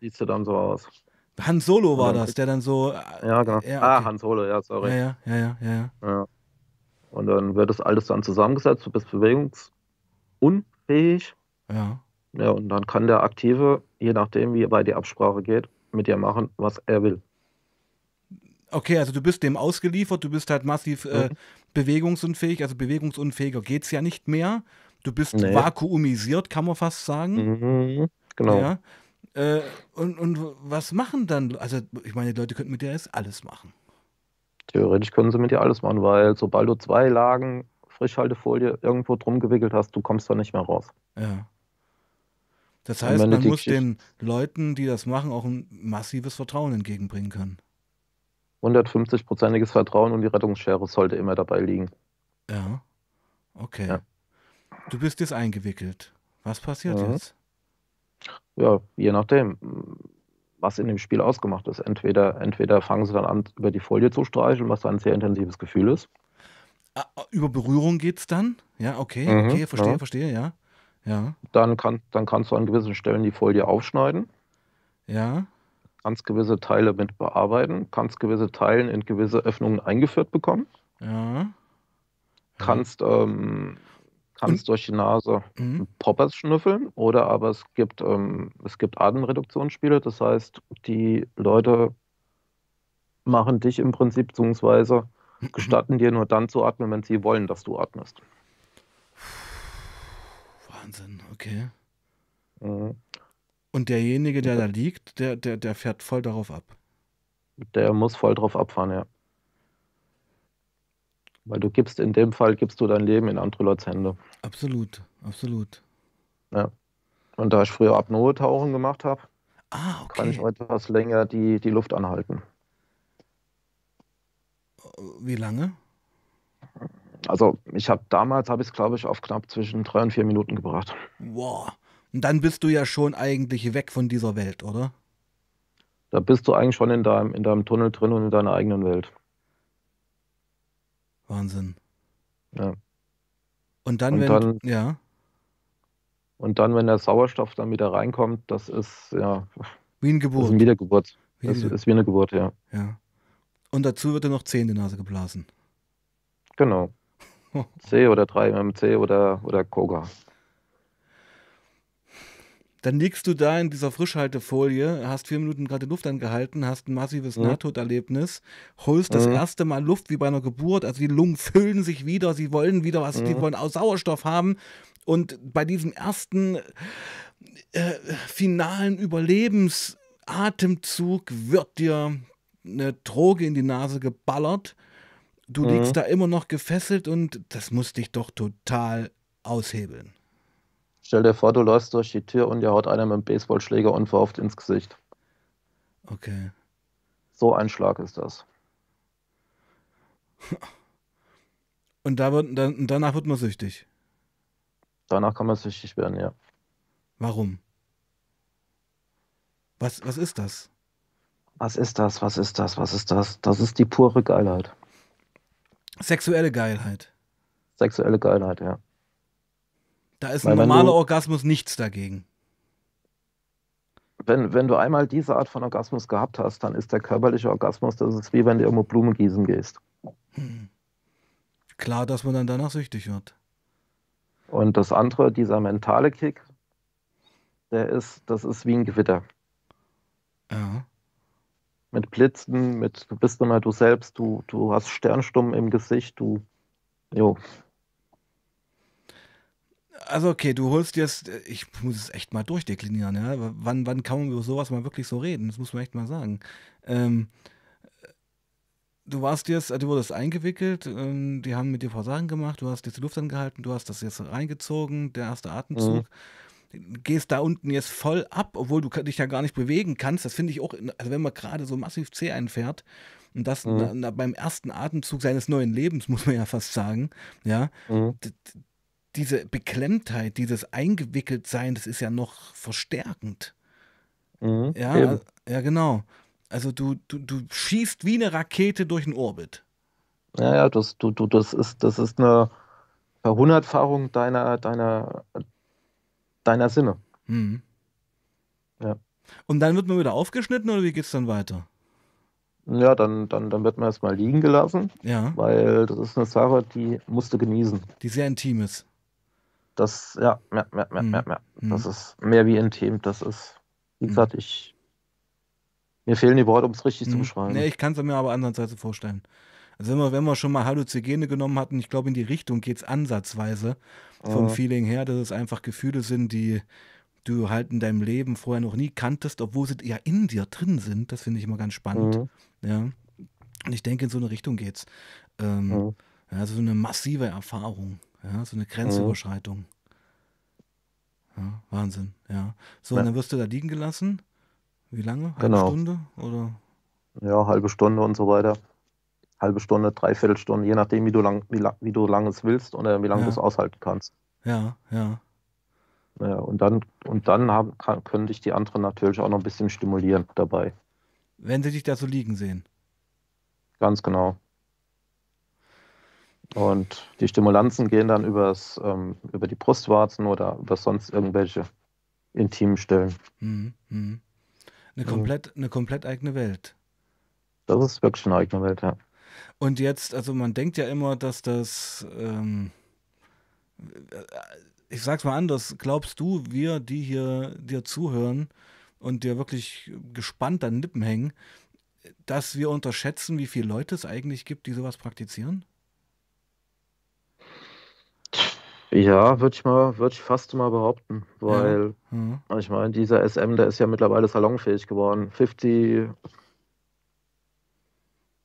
Sieht sie dann so aus. Han Solo war das, der dann so. äh, Ja, genau. Ja, Ah, okay. Han Solo, ja, sorry. Ja, ja, ja, ja, ja. Und dann wird das alles dann zusammengesetzt, du bist bewegungsunfähig. ja. Ja, und dann kann der Aktive, je nachdem, wie weit die Absprache geht, mit dir machen, was er will. Okay, also du bist dem ausgeliefert, du bist halt massiv äh, Mhm. bewegungsunfähig, also bewegungsunfähiger geht's ja nicht mehr. Du bist Nee. vakuumisiert, kann man fast sagen. Mhm, genau. Ja. Äh, und, und was machen dann? Also, ich meine, die Leute könnten mit dir jetzt alles machen. Theoretisch können sie mit dir alles machen, weil sobald du zwei Lagen Frischhaltefolie irgendwo drum gewickelt hast, du kommst da nicht mehr raus. Ja. Das heißt, man muss den Leuten, die das machen, auch ein massives Vertrauen entgegenbringen können. 150-prozentiges Vertrauen und die Rettungsschere sollte immer dabei liegen. Ja. Okay. Ja. Du bist jetzt eingewickelt. Was passiert Mhm. jetzt? Ja, je nachdem, was in dem Spiel ausgemacht ist. Entweder, entweder fangen sie dann an, über die Folie zu streicheln, was dann ein sehr intensives Gefühl ist. Ah, über Berührung geht's dann? Ja, okay, Mhm, okay, verstehe, ja. verstehe, ja. Ja, Dann, kann, dann kannst du an gewissen Stellen die Folie aufschneiden, ja, kannst gewisse Teile mit bearbeiten, kannst gewisse Teile in gewisse Öffnungen eingeführt bekommen, ja. kannst, ähm, kannst durch die Nase Mhm. Poppers schnüffeln oder aber es gibt, ähm, es gibt Atemreduktionsspiele, das heißt, die Leute machen dich im Prinzip beziehungsweise gestatten dir nur dann zu atmen, wenn sie wollen, dass du atmest. Wahnsinn, okay. Mhm. Und derjenige, der da liegt, der, der, der fährt voll darauf ab. Der muss voll drauf abfahren, ja. Weil du gibst, in dem Fall gibst du dein Leben in andere Leute Hände. Absolut, absolut. Und da ich früher Apnoe-Tauchen gemacht habe, Ah, kann ich okay. etwas länger die, die Luft anhalten. Wie lange? Also ich habe damals, habe ich es glaube ich auf knapp zwischen drei und vier Minuten gebracht. Wow. Und dann bist du ja schon eigentlich weg von dieser Welt, oder? Da bist du eigentlich schon in deinem, in deinem Tunnel drin und in deiner eigenen Welt. Wahnsinn. Ja. Und dann, Und wenn, dann- ja, Und dann, wenn der Sauerstoff dann wieder reinkommt, das ist ja wie eine das ist Geburt. Wiedergeburt. Wie Das ist wie eine Geburt, ja. ja. Und dazu wird dir noch Zeh in die Nase geblasen. Genau. C oder 3 MMC oder, oder Koga. Dann liegst du da in dieser Frischhaltefolie, hast vier Minuten gerade Luft angehalten, hast ein massives Mhm. Nahtoderlebnis, holst das Mhm. erste Mal Luft wie bei einer Geburt, also die Lungen füllen sich wieder, sie wollen wieder was, die Mhm. wollen auch Sauerstoff haben. Und bei diesem ersten äh, finalen Überlebensatemzug wird dir eine Droge in die Nase geballert. Du Mhm. liegst da immer noch gefesselt und das muss dich doch total aushebeln. Stell dir vor, du läufst durch die Tür und dir haut einer mit dem Baseballschläger unverhofft ins Gesicht. Okay. So ein Schlag ist das. Und da wird, dann, danach wird man süchtig. Danach kann man süchtig werden, ja. Warum? Was, was ist das? Was ist das? Was ist das? Was ist das? Das ist die pure Geilheit. Sexuelle Geilheit. Sexuelle Geilheit, ja. Da ist ein normaler du- Orgasmus nichts dagegen. Wenn, wenn du einmal diese Art von Orgasmus gehabt hast, dann ist der körperliche Orgasmus, das ist wie wenn du irgendwo Blumen gießen gehst. Hm. Klar, dass man dann danach süchtig wird. Und das andere, dieser mentale Kick, der ist, das ist wie ein Gewitter. Ja. Mit Blitzen, mit, du bist immer du selbst, du, du hast Sternstummen im Gesicht, du, jo, Also okay, du holst jetzt, äh, ich muss es echt mal durchdeklinieren, ja. Wann, wann kann man über sowas mal wirklich so reden? Das muss man echt mal sagen. Ähm, du warst jetzt, du wurdest eingewickelt, ähm, die haben mit dir ein paar Sachen gemacht, du hast jetzt die Luft angehalten, du hast das jetzt reingezogen, der erste Atemzug. Mhm. Gehst da unten jetzt voll ab, obwohl du dich ja gar nicht bewegen kannst. Das finde ich auch, also wenn man gerade so massiv C einfährt und das mhm. na, na, beim ersten Atemzug seines neuen Lebens, muss man ja fast sagen, ja, mhm. Diese Beklemmtheit, dieses Eingewickeltsein, das ist ja noch verstärkend. Mhm. Ja, Eben. ja, genau. Also du, du, du schießt wie eine Rakete durch den Orbit. Ja, ja, das, du, du, das, ist, das ist eine Verhundertfachung deiner, deiner, deiner Sinne. Mhm. Ja. Und dann wird man wieder aufgeschnitten oder wie geht es dann weiter? Ja, dann, dann, dann wird man erstmal liegen gelassen. Ja. Weil das ist eine Sache, die musst du genießen. Die sehr intim ist. Das, ja, ja, ja, ja, mhm. ja, ja. Das mhm. ist mehr wie intim. Das ist, wie mhm. gesagt, ich mir fehlen die Worte, um es richtig zu beschreiben. Nee, ich kann es mir aber andererseits vorstellen. Also wenn wir, wenn wir schon mal Halluzogene genommen hatten, ich glaube, in die Richtung geht es ansatzweise vom. Feeling her, dass es einfach Gefühle sind, die du halt in deinem Leben vorher noch nie kanntest, obwohl sie ja in dir drin sind. Das finde ich immer ganz spannend. Mhm. Ja. Und ich denke, in so eine Richtung geht's. Ähm, mhm. ja, so eine massive Erfahrung, ja, so eine Grenzüberschreitung. Ja, Wahnsinn, ja. So, ja. und dann wirst du da liegen gelassen. Wie lange? Halbe Genau. Stunde? Oder? Ja, halbe Stunde und so weiter. Halbe Stunde, dreiviertel Stunde, je nachdem, wie du lang, wie, lang, wie du lang es willst oder wie lange du es aushalten kannst. Ja, ja. Ja, und dann, und dann haben, kann, können dich die anderen natürlich auch noch ein bisschen stimulieren dabei. Wenn sie dich da so liegen sehen. Ganz genau. Und die Stimulanzen gehen dann übers, ähm, über die Brustwarzen oder über sonst irgendwelche intimen Stellen. Mhm. Mhm. Eine komplett, eine komplett eigene Welt. Das ist wirklich eine eigene Welt, ja. Und jetzt, also man denkt ja immer, dass das, ähm, ich sag's mal anders, glaubst du, wir, die hier dir zuhören und dir wirklich gespannt an Lippen hängen, dass wir unterschätzen, wie viele Leute es eigentlich gibt, die sowas praktizieren? Ja, würde ich mal, würde ich fast mal behaupten, weil ja. Mhm. ich meine, dieser SM, der ist ja mittlerweile salonfähig geworden. 50,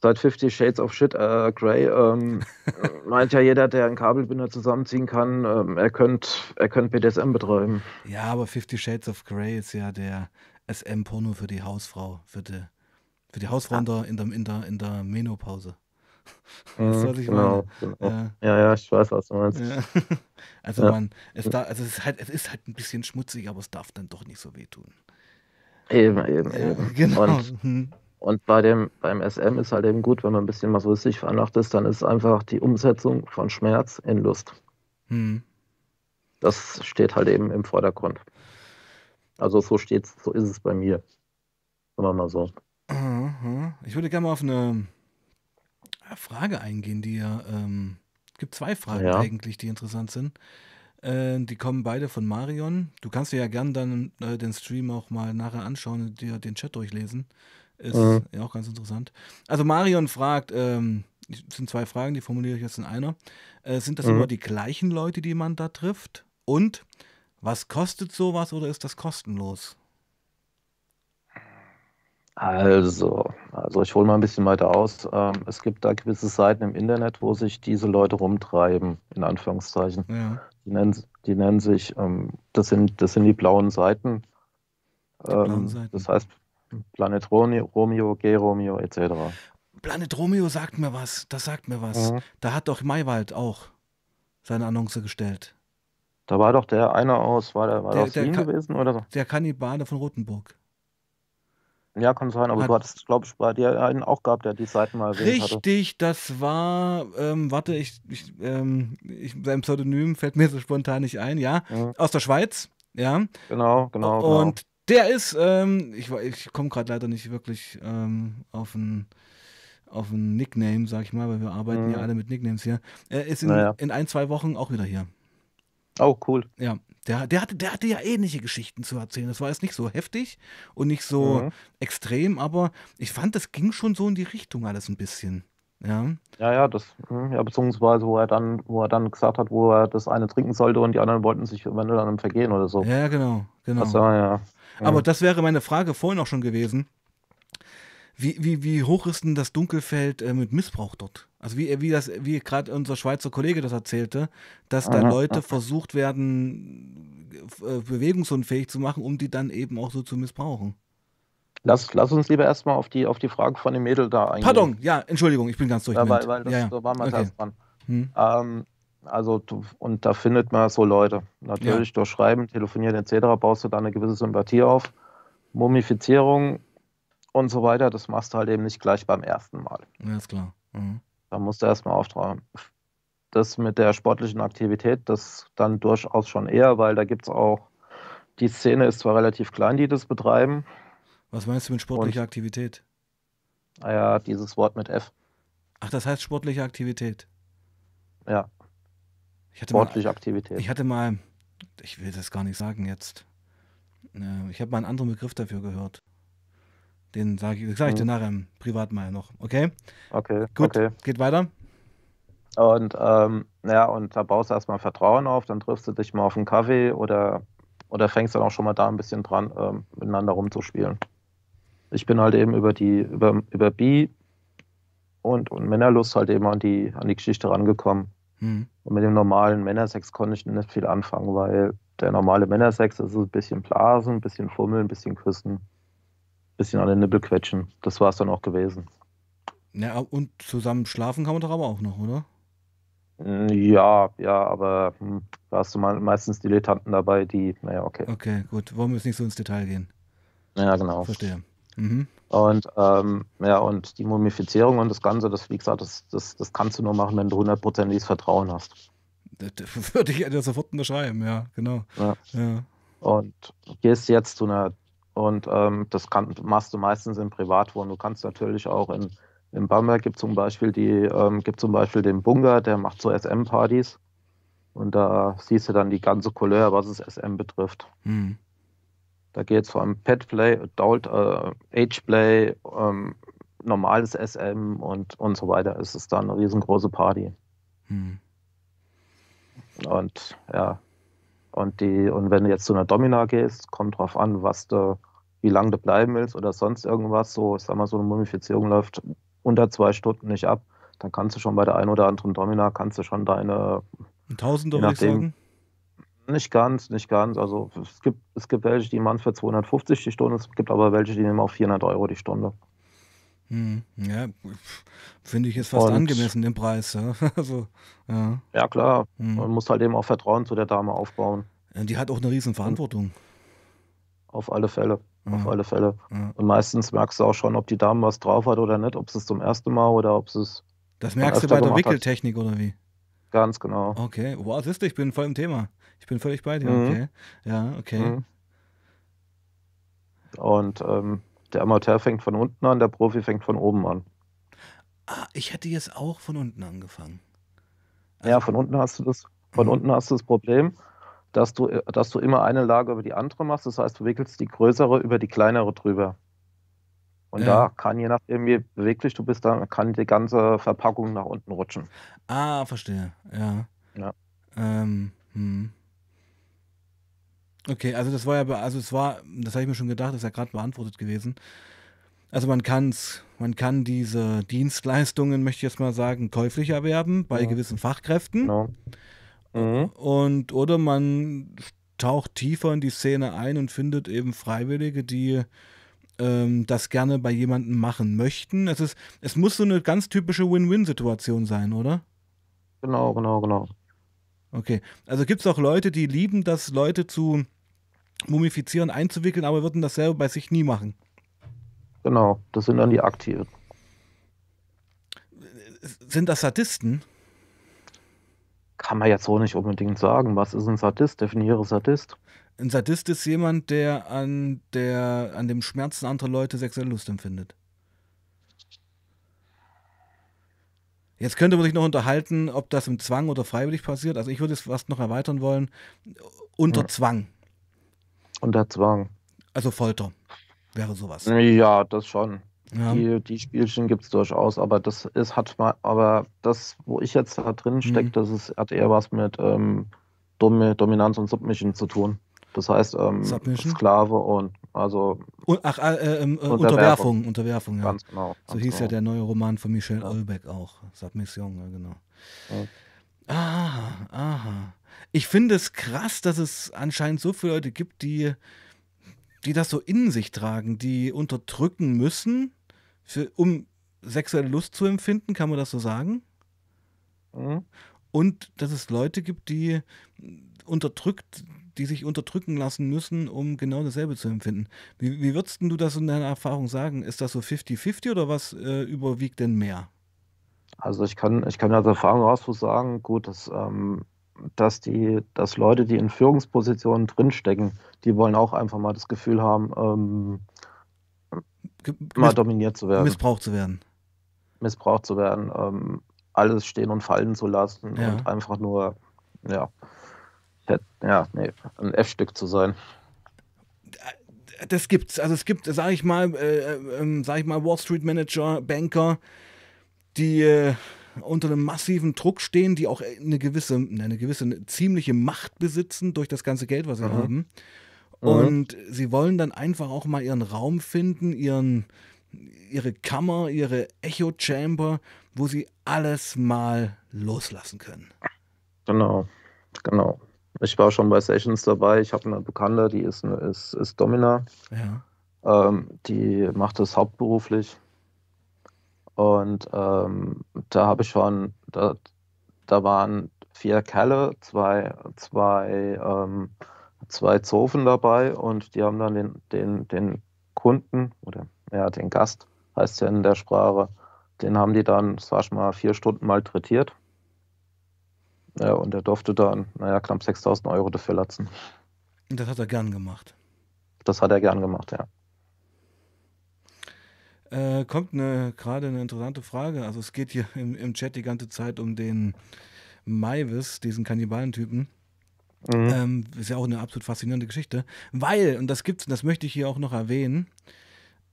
seit 50 Shades of Shit äh, Grey ähm, meint ja jeder, der einen Kabelbinder zusammenziehen kann, ähm, er könnte er könnt BDSM betreiben. Ja, aber 50 Shades of Grey ist ja der SM-Porno für die Hausfrau, für die, für die Hausfrau in der, in der, in der, in der Menopause. Das, was ich genau, meine. Genau. Ja. ja. ja, ich weiß, was du meinst. Ja. Also ja. man, es, da, also es ist halt, es ist halt ein bisschen schmutzig, aber es darf dann doch nicht so wehtun. Eben, eben, eben. Genau. Und, hm. und bei dem, beim SM ist halt eben gut, wenn man ein bisschen masochistisch veranlagt ist, dann ist einfach die Umsetzung von Schmerz in Lust. Hm. Das steht halt eben im Vordergrund. Also so steht's, so ist es bei mir. Sagen wir mal so. Ich würde gerne mal auf eine Frage eingehen, die ja, ähm, gibt zwei Fragen Ja. eigentlich, die interessant sind. Äh, die kommen beide von Marion. Du kannst dir ja gern dann äh, den Stream auch mal nachher anschauen und dir den Chat durchlesen. Ist Mhm. ja auch ganz interessant. Also Marion fragt, ähm, es sind zwei Fragen, die formuliere ich jetzt in einer. Äh, sind das Mhm. immer die gleichen Leute, die man da trifft? Und was kostet sowas oder ist das kostenlos? Also, also ich hole mal ein bisschen weiter aus. Ähm, es gibt da gewisse Seiten im Internet, wo sich diese Leute rumtreiben, in Anführungszeichen. Ja. Die, nennen, die nennen sich, ähm, das, sind, das sind die blauen Seiten. Die blauen ähm, Seiten. Das heißt Planet Romeo, G-Romeo etc. Planet Romeo sagt mir was, das sagt mir was. Mhm. Da hat doch Maywald auch seine Annonce gestellt. Da war doch der eine aus, war der, war der, aus der Wien gewesen oder so? Der Kannibale von Rotenburg. Ja, kann sein, aber Hat, du hattest, glaube ich, bei dir einen auch gehabt, der die Seiten mal erwähnt hatte. Richtig, das war, ähm, warte, ich, ich, ähm, ich, sein Pseudonym fällt mir so spontan nicht ein, ja, mhm. aus der Schweiz, ja. Genau, genau. Und genau. der ist, ähm, ich, ich komme gerade leider nicht wirklich ähm, auf ein auf ein Nickname, sag ich mal, weil wir arbeiten mhm. ja alle mit Nicknames hier. Er ist in, naja. in ein, zwei Wochen auch wieder hier. Oh, cool. Ja, der, der, hatte, der hatte ja ähnliche Geschichten zu erzählen. Das war jetzt nicht so heftig und nicht so mhm. extrem, aber ich fand, das ging schon so in die Richtung alles ein bisschen. Ja, ja, ja, das, hm, ja, beziehungsweise wo er dann, wo er dann gesagt hat, wo er das eine trinken sollte und die anderen wollten sich eventuell dann Vergehen oder so. Ja, genau, genau. Das war, ja. Aber das wäre meine Frage vorhin auch schon gewesen. Wie, wie, wie hoch ist denn das Dunkelfeld äh, mit Missbrauch dort? Also wie, wie das, wie gerade unser Schweizer Kollege das erzählte, dass da Leute versucht werden, äh, bewegungsunfähig zu machen, um die dann eben auch so zu missbrauchen. Lass, lass uns lieber erstmal auf die, auf die Frage von dem Mädel da eingehen. Pardon, ja, Entschuldigung, ich bin ganz durch. Ja, weil, weil das, ja, ja. da waren wir Okay. dran. Hm. Ähm, also, und da findet man so Leute. Natürlich durch Schreiben, Telefonieren etc. baust du da eine gewisse Sympathie auf. Mumifizierung und so weiter, das machst du halt eben nicht gleich beim ersten Mal. Ja, ist klar. Mhm. Da musst du erstmal auftragen. Das mit der sportlichen Aktivität, das dann durchaus schon eher, weil da gibt es auch, die Szene ist zwar relativ klein, die das betreiben. Was meinst du mit sportlicher Aktivität? Naja, dieses Wort mit F. Ach, das heißt sportliche Aktivität. Ja, Ich hatte mal, sportliche Aktivität. ich hatte mal, ich will das gar nicht sagen jetzt. Äh, Ich habe mal einen anderen Begriff dafür gehört. Den sage ich, sag ich dir Hm. nachher im Privat mal noch. Okay? Okay, Gut, okay. geht weiter. Und ähm, ja, und da baust du erstmal Vertrauen auf, dann triffst du dich mal auf einen Kaffee oder, oder fängst dann auch schon mal da ein bisschen dran, ähm, miteinander rumzuspielen. Ich bin halt eben über die, über, über Bi und, und Männerlust halt eben an die, an die Geschichte rangekommen. Hm. Und mit dem normalen Männersex konnte ich nicht viel anfangen, weil der normale Männersex ist ein bisschen Blasen, ein bisschen Fummeln, ein bisschen Küssen, bisschen an den Nippel quetschen. Das war es dann auch gewesen. Ja, und zusammen schlafen kann man doch aber auch noch, oder? Mm, Ja, ja, aber hm, da hast du mal meistens Dilettanten dabei, die, naja, okay. Okay, gut. Wollen wir jetzt nicht so ins Detail gehen? Ja, genau. Verstehe. Mhm. Und ähm, ja, und die Mumifizierung und das Ganze, das, wie gesagt, das, das, das kannst du nur machen, wenn du hundertprozentiges Vertrauen hast. Das, würde ich ja sofort unterschreiben, ja, genau. Ja. Ja. Und du gehst jetzt zu einer, und ähm, das kann, machst du meistens im Privatwohnen. Du kannst natürlich auch in, in Bamberg gibt zum Beispiel die, ähm, gibt zum Beispiel den Bunga, der macht so SM-Partys. Und da siehst du dann die ganze Couleur, was es SM betrifft. Hm. Da geht es von Petplay, Adult äh, Ageplay, ähm, normales SM und, und so weiter. Es ist dann eine riesengroße Party. Hm. Und ja, und die, und wenn du jetzt zu einer Domina gehst, kommt drauf an, was du, wie lange du bleiben willst oder sonst irgendwas. So, ich sag mal, so eine Mumifizierung läuft unter zwei Stunden nicht ab. Dann kannst du schon bei der einen oder anderen Domina kannst du schon deine, ich nachdem. sagen. nicht ganz, nicht ganz. Also es gibt, es gibt welche, die machen für 250 die Stunde, es gibt aber welche, die nehmen auch 400 Euro die Stunde. Hm. Ja, finde ich ist fast Und- angemessen, den Preis. Ja. Also, ja. Ja, klar. Hm. Man muss halt eben auch Vertrauen zu der Dame aufbauen. Die hat auch eine riesen Verantwortung. Auf alle Fälle. Auf Ja. alle Fälle. Ja. Und meistens merkst du auch schon, ob die Dame was drauf hat oder nicht, ob sie es zum ersten Mal oder ob sie es Das merkst du bei der gemacht hat. Wickeltechnik oder wie? ganz genau. Okay, wow, siehst du, ich bin voll im Thema. Ich bin völlig bei dir, Mhm. okay. Ja, okay. Mhm. Und ähm, der Amateur fängt von unten an, der Profi fängt von oben an. Ah, ich hätte jetzt auch von unten angefangen. ja, von unten hast du das, von Mhm. unten hast du das Problem, dass du, dass du immer eine Lage über die andere machst. Das heißt, du wickelst die größere über die kleinere drüber. Und Ja. da kann, je nachdem, wie beweglich du bist, dann kann die ganze Verpackung nach unten rutschen. Ah, verstehe, ja. Ja. Ähm, hm. Okay, also das war ja, also es war, das habe ich mir schon gedacht, das ist ja gerade beantwortet gewesen. Also man kann's, man kann diese Dienstleistungen, möchte ich jetzt mal sagen, käuflich erwerben bei Ja. gewissen Fachkräften. Genau. Mhm. Und oder man taucht tiefer in die Szene ein und findet eben Freiwillige, die ähm, das gerne bei jemandem machen möchten. Es, ist, es muss so eine ganz typische Win-Win-Situation sein, oder? Genau, genau, genau. Okay. Also gibt es auch Leute, die lieben das, Leute zu mumifizieren, einzuwickeln, aber würden das selber bei sich nie machen. Genau. Das sind dann die Aktiven. Sind das Sadisten? Kann man jetzt so nicht unbedingt sagen. Was ist ein Sadist? Definiere Sadist. Ein Sadist ist jemand, der an, der an dem Schmerzen anderer Leute sexuelle Lust empfindet. Jetzt könnte man sich noch unterhalten, ob das im Zwang oder freiwillig passiert. Also ich würde es fast noch erweitern wollen. Unter Ja. Zwang, Unter Zwang. also Folter wäre sowas. Ja, das schon. Ja. Die, die Spielchen gibt es durchaus, aber das ist, hat mal, aber das, wo ich jetzt da drin stecke, Mhm. das ist, hat eher was mit ähm, Domi Dominanz und Submission zu tun. Das heißt, ähm, Submission? Sklave und also ach, äh, ähm, äh, Unterwerfung. Unterwerfung, ja. Ganz genau. so ganz hieß ja genau. der neue Roman von Michel Ja. Olbeck auch. Submission, ja, genau. Ja. Aha, aha. Ich finde es krass, dass es anscheinend so viele Leute gibt, die, die das so in sich tragen, die unterdrücken müssen, für, um sexuelle Lust zu empfinden, kann man das so sagen? Mhm. Und dass es Leute gibt, die unterdrückt, die sich unterdrücken lassen müssen, um genau dasselbe zu empfinden. Wie, wie würdest du das in deiner Erfahrung sagen? Ist das so 50-50 oder was äh, überwiegt denn mehr? Also ich kann, ich kann aus Erfahrung raus sagen, gut, dass, ähm, dass die, dass Leute, die in Führungspositionen drinstecken, die wollen auch einfach mal das Gefühl haben, ähm, mal dominiert zu werden, missbraucht zu werden. missbraucht zu werden, ähm, alles stehen und fallen zu lassen Ja. und einfach nur, ja, ja, nee, ein F-Stück zu sein. Das gibt's. Also es gibt, sage ich mal, äh, ähm, sag ich mal, Wall Street Manager, Banker, die äh, unter einem massiven Druck stehen, die auch eine gewisse, eine gewisse eine ziemliche Macht besitzen durch das ganze Geld, was sie Mhm. haben. Mhm. Und sie wollen dann einfach auch mal ihren Raum finden, ihren, ihre Kammer, ihre Echo Chamber, wo sie alles mal loslassen können. Genau, genau. Ich war schon bei Sessions dabei. Ich habe eine Bekannte, die ist, ist, ist Domina. Ja. Ähm, die macht das hauptberuflich. Und ähm, da habe ich schon, da, da waren vier Kerle, zwei, zwei, ähm, zwei Zofen dabei und die haben dann den, den, den Kunden oder ja, den Gast, heißt ja in der Sprache, den haben die dann, sag ich mal, vier Stunden malträtiert. Ja, und er durfte dann, naja, knapp 6000 Euro dafür latzen. Und das hat er gern gemacht. Das hat er gern gemacht, ja. Äh, kommt eine, gerade eine interessante Frage. Also es geht hier im, im Chat die ganze Zeit um den Maivis, diesen Kannibalentypen. Mhm. Ähm, ist ja auch eine absolut faszinierende Geschichte. Weil, und das gibt's, das möchte ich hier auch noch erwähnen,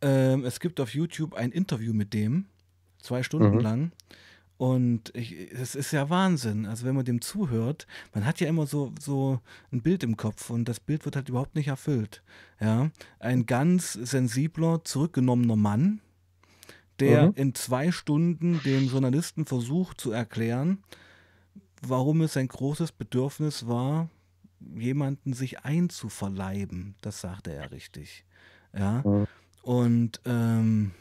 ähm, es gibt auf YouTube ein Interview mit dem, zwei Stunden Mhm. lang. Und ich, es ist ja Wahnsinn. Also wenn man dem zuhört, man hat ja immer so, so ein Bild im Kopf und das Bild wird halt überhaupt nicht erfüllt. Ja, ein ganz sensibler, zurückgenommener Mann, der Mhm. in zwei Stunden dem Journalisten versucht zu erklären, warum es ein großes Bedürfnis war, jemanden sich einzuverleiben. Das sagte er richtig. Ja. Mhm. Und, ähm,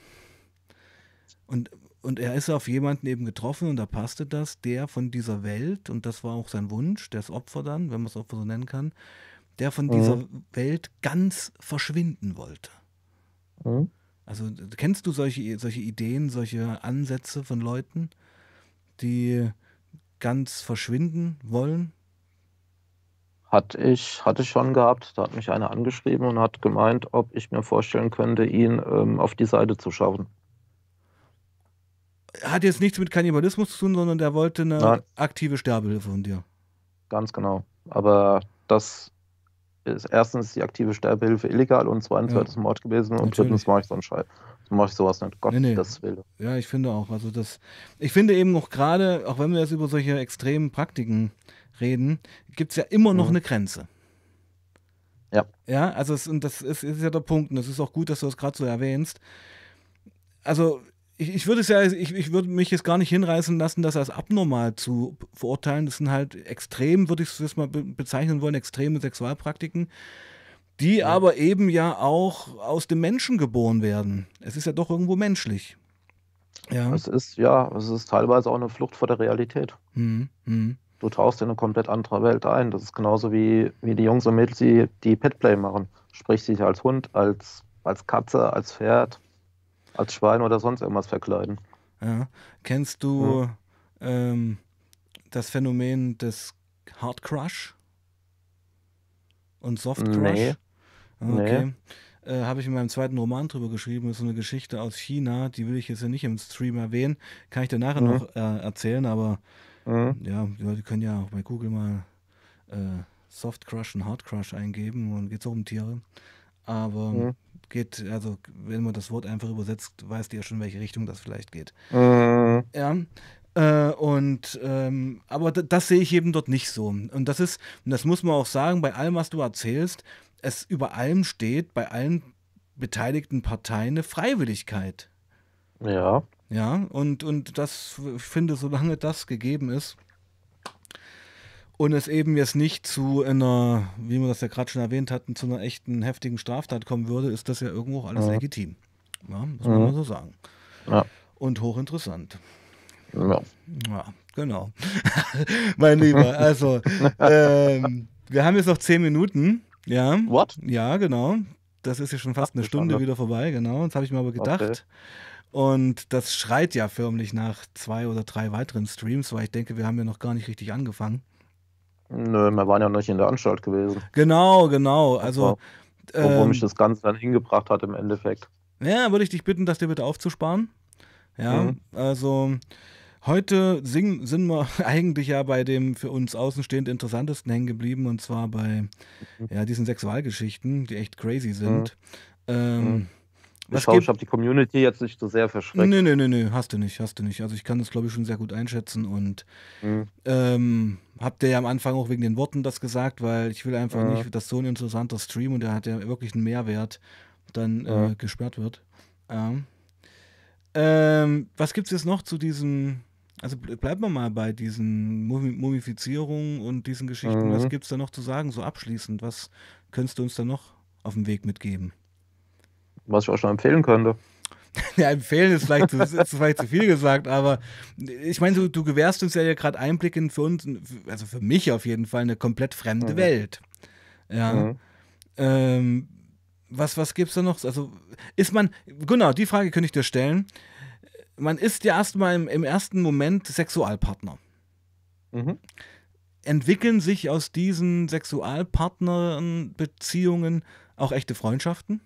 und, und er ist auf jemanden eben getroffen und da passte das, der von dieser Welt, und das war auch sein Wunsch, das Opfer dann, wenn man es Opfer so nennen kann, der von Mhm. dieser Welt ganz verschwinden wollte. Mhm. Also kennst du solche, solche Ideen, solche Ansätze von Leuten, die ganz verschwinden wollen? Hatte ich, hatte ich schon gehabt. Da hat mich einer angeschrieben und hat gemeint, ob ich mir vorstellen könnte, ihn ähm, auf die Seite zu schauen. Hat jetzt nichts mit Kannibalismus zu tun, sondern der wollte eine Nein. aktive Sterbehilfe von dir. Ganz genau. Aber das ist erstens die aktive Sterbehilfe illegal und zweitens Ja. wäre das Mord gewesen und Natürlich. drittens mache ich so einen Scheiß. Mache ich sowas nicht. Gott, Nee, nee. das will. Ja, ich finde auch. Also das, ich finde eben noch gerade, auch wenn wir jetzt über solche extremen Praktiken reden, gibt es ja immer noch Mhm. eine Grenze. Ja. Ja, also es, und das ist, ist ja der Punkt, und das ist auch gut, dass du das gerade so erwähnst. Also ich, ich würde es ja, ich, ich würde mich jetzt gar nicht hinreißen lassen, das als abnormal zu verurteilen. Das sind halt extrem, würde ich es mal be bezeichnen wollen, extreme Sexualpraktiken, die Ja. aber eben ja auch aus dem Menschen geboren werden. Es ist ja doch irgendwo menschlich. Ja. Es ist, ja, es ist teilweise auch eine Flucht vor der Realität. Hm, hm. Du tauchst in eine komplett andere Welt ein. Das ist genauso wie, wie die Jungs und Mädels, die, die Petplay machen. Sprich, sich als Hund, als, als Katze, als Pferd, als Schwein oder sonst irgendwas verkleiden. Ja. Kennst du ähm, das Phänomen des Hard Crush und Soft Crush? Nee. Okay. Äh, Habe ich in meinem zweiten Roman drüber geschrieben. Das ist eine Geschichte aus China, die will ich jetzt ja nicht im Stream erwähnen. Kann ich dir nachher Mhm. noch äh, erzählen, aber Mhm. ja, die Leute können ja auch bei Google mal äh, Soft Crush und Hard Crush eingeben und geht es auch um Tiere. Aber Mhm. geht, also wenn man das Wort einfach übersetzt, weißt du ja schon, in welche Richtung das vielleicht geht. Mhm. Ja. Äh, und ähm, aber das sehe ich eben dort nicht so. Und das ist, und das muss man auch sagen, bei allem, was du erzählst, es über allem steht, bei allen beteiligten Parteien eine Freiwilligkeit. Ja. Ja, und, und das, ich finde, solange das gegeben ist und es eben jetzt nicht zu einer, wie wir das ja gerade schon erwähnt hatten, zu einer echten heftigen Straftat kommen würde, ist das ja irgendwo auch alles Mhm. legitim. Ja, muss man Mhm. mal so sagen. Ja. Und hochinteressant. ja. Ja, genau. mein Lieber, also, ähm, wir haben jetzt noch zehn Minuten. Ja. What? Ja, genau. Das ist ja schon fast Ach, eine Stunde Schande. wieder vorbei, genau. Das habe ich mir aber gedacht. Okay. Und das schreit ja förmlich nach zwei oder drei weiteren Streams, weil ich denke, wir haben ja noch gar nicht richtig angefangen. Nö, wir waren ja noch nicht in der Anstalt gewesen. Genau, genau. Also, Wo, wo ähm, mich das Ganze dann hingebracht hat im Endeffekt. ja, würde ich dich bitten, das dir bitte aufzusparen. Ja, Mhm. also heute sing, sind wir eigentlich ja bei dem für uns außenstehend interessantesten hängen geblieben und zwar bei Mhm. ja, diesen Sexualgeschichten, die echt crazy sind. Ähm, Mhm. Ich was hoffe, ich habe die Community jetzt nicht so sehr verschreckt. Nö, nö, nö, nö, hast du nicht, hast du nicht. Also ich kann das, glaube ich, schon sehr gut einschätzen und Mhm. ähm, habt ihr ja am Anfang auch wegen den Worten das gesagt, weil ich will einfach Ja. nicht, dass so ein interessanter Stream und der hat ja wirklich einen Mehrwert, dann Ja. äh, gesperrt wird. Ja. Ähm, was gibt es jetzt noch zu diesen, also ble- bleiben wir mal bei diesen Mumi Mumifizierungen und diesen Geschichten. Was Mhm. gibt es da noch zu sagen, so abschließend? Was könntest du uns da noch auf dem Weg mitgeben? Was ich auch schon empfehlen könnte. Ja, empfehlen ist vielleicht zu, ist vielleicht zu viel gesagt, aber ich meine, du, du gewährst uns ja hier gerade Einblick in für uns, also für mich auf jeden Fall, eine komplett fremde Mhm. Welt. Ja. Mhm. Ähm, was, was gibt's da noch? Also, ist man, genau, die Frage könnte ich dir stellen. Man ist ja erstmal im, im ersten Moment Sexualpartner. Mhm. Entwickeln sich aus diesen Sexualpartnerbeziehungen auch echte Freundschaften?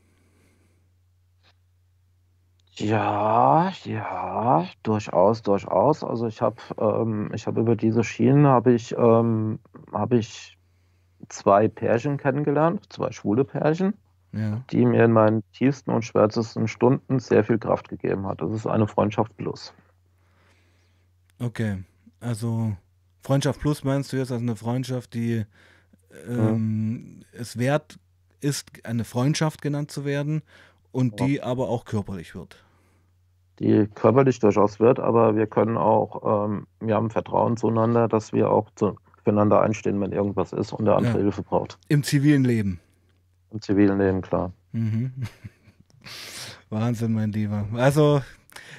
Ja, ja, durchaus, durchaus. Also ich habe ähm, ich habe über diese Schienen habe ich ähm, habe ich zwei Pärchen kennengelernt, zwei schwule Pärchen, Ja. die mir in meinen tiefsten und schwärzesten Stunden sehr viel Kraft gegeben hat. Das ist eine Freundschaft plus. Okay, also Freundschaft Plus meinst du jetzt also eine Freundschaft, die ähm, es wert ist, eine Freundschaft genannt zu werden und Ja. die aber auch körperlich wird. Die körperlich durchaus wird, aber wir können auch, ähm, wir haben Vertrauen zueinander, dass wir auch zu, füreinander einstehen, wenn irgendwas ist und der andere Ja. Hilfe braucht. Im zivilen Leben. Im zivilen Leben, klar. Mhm. Wahnsinn, mein Lieber. Also,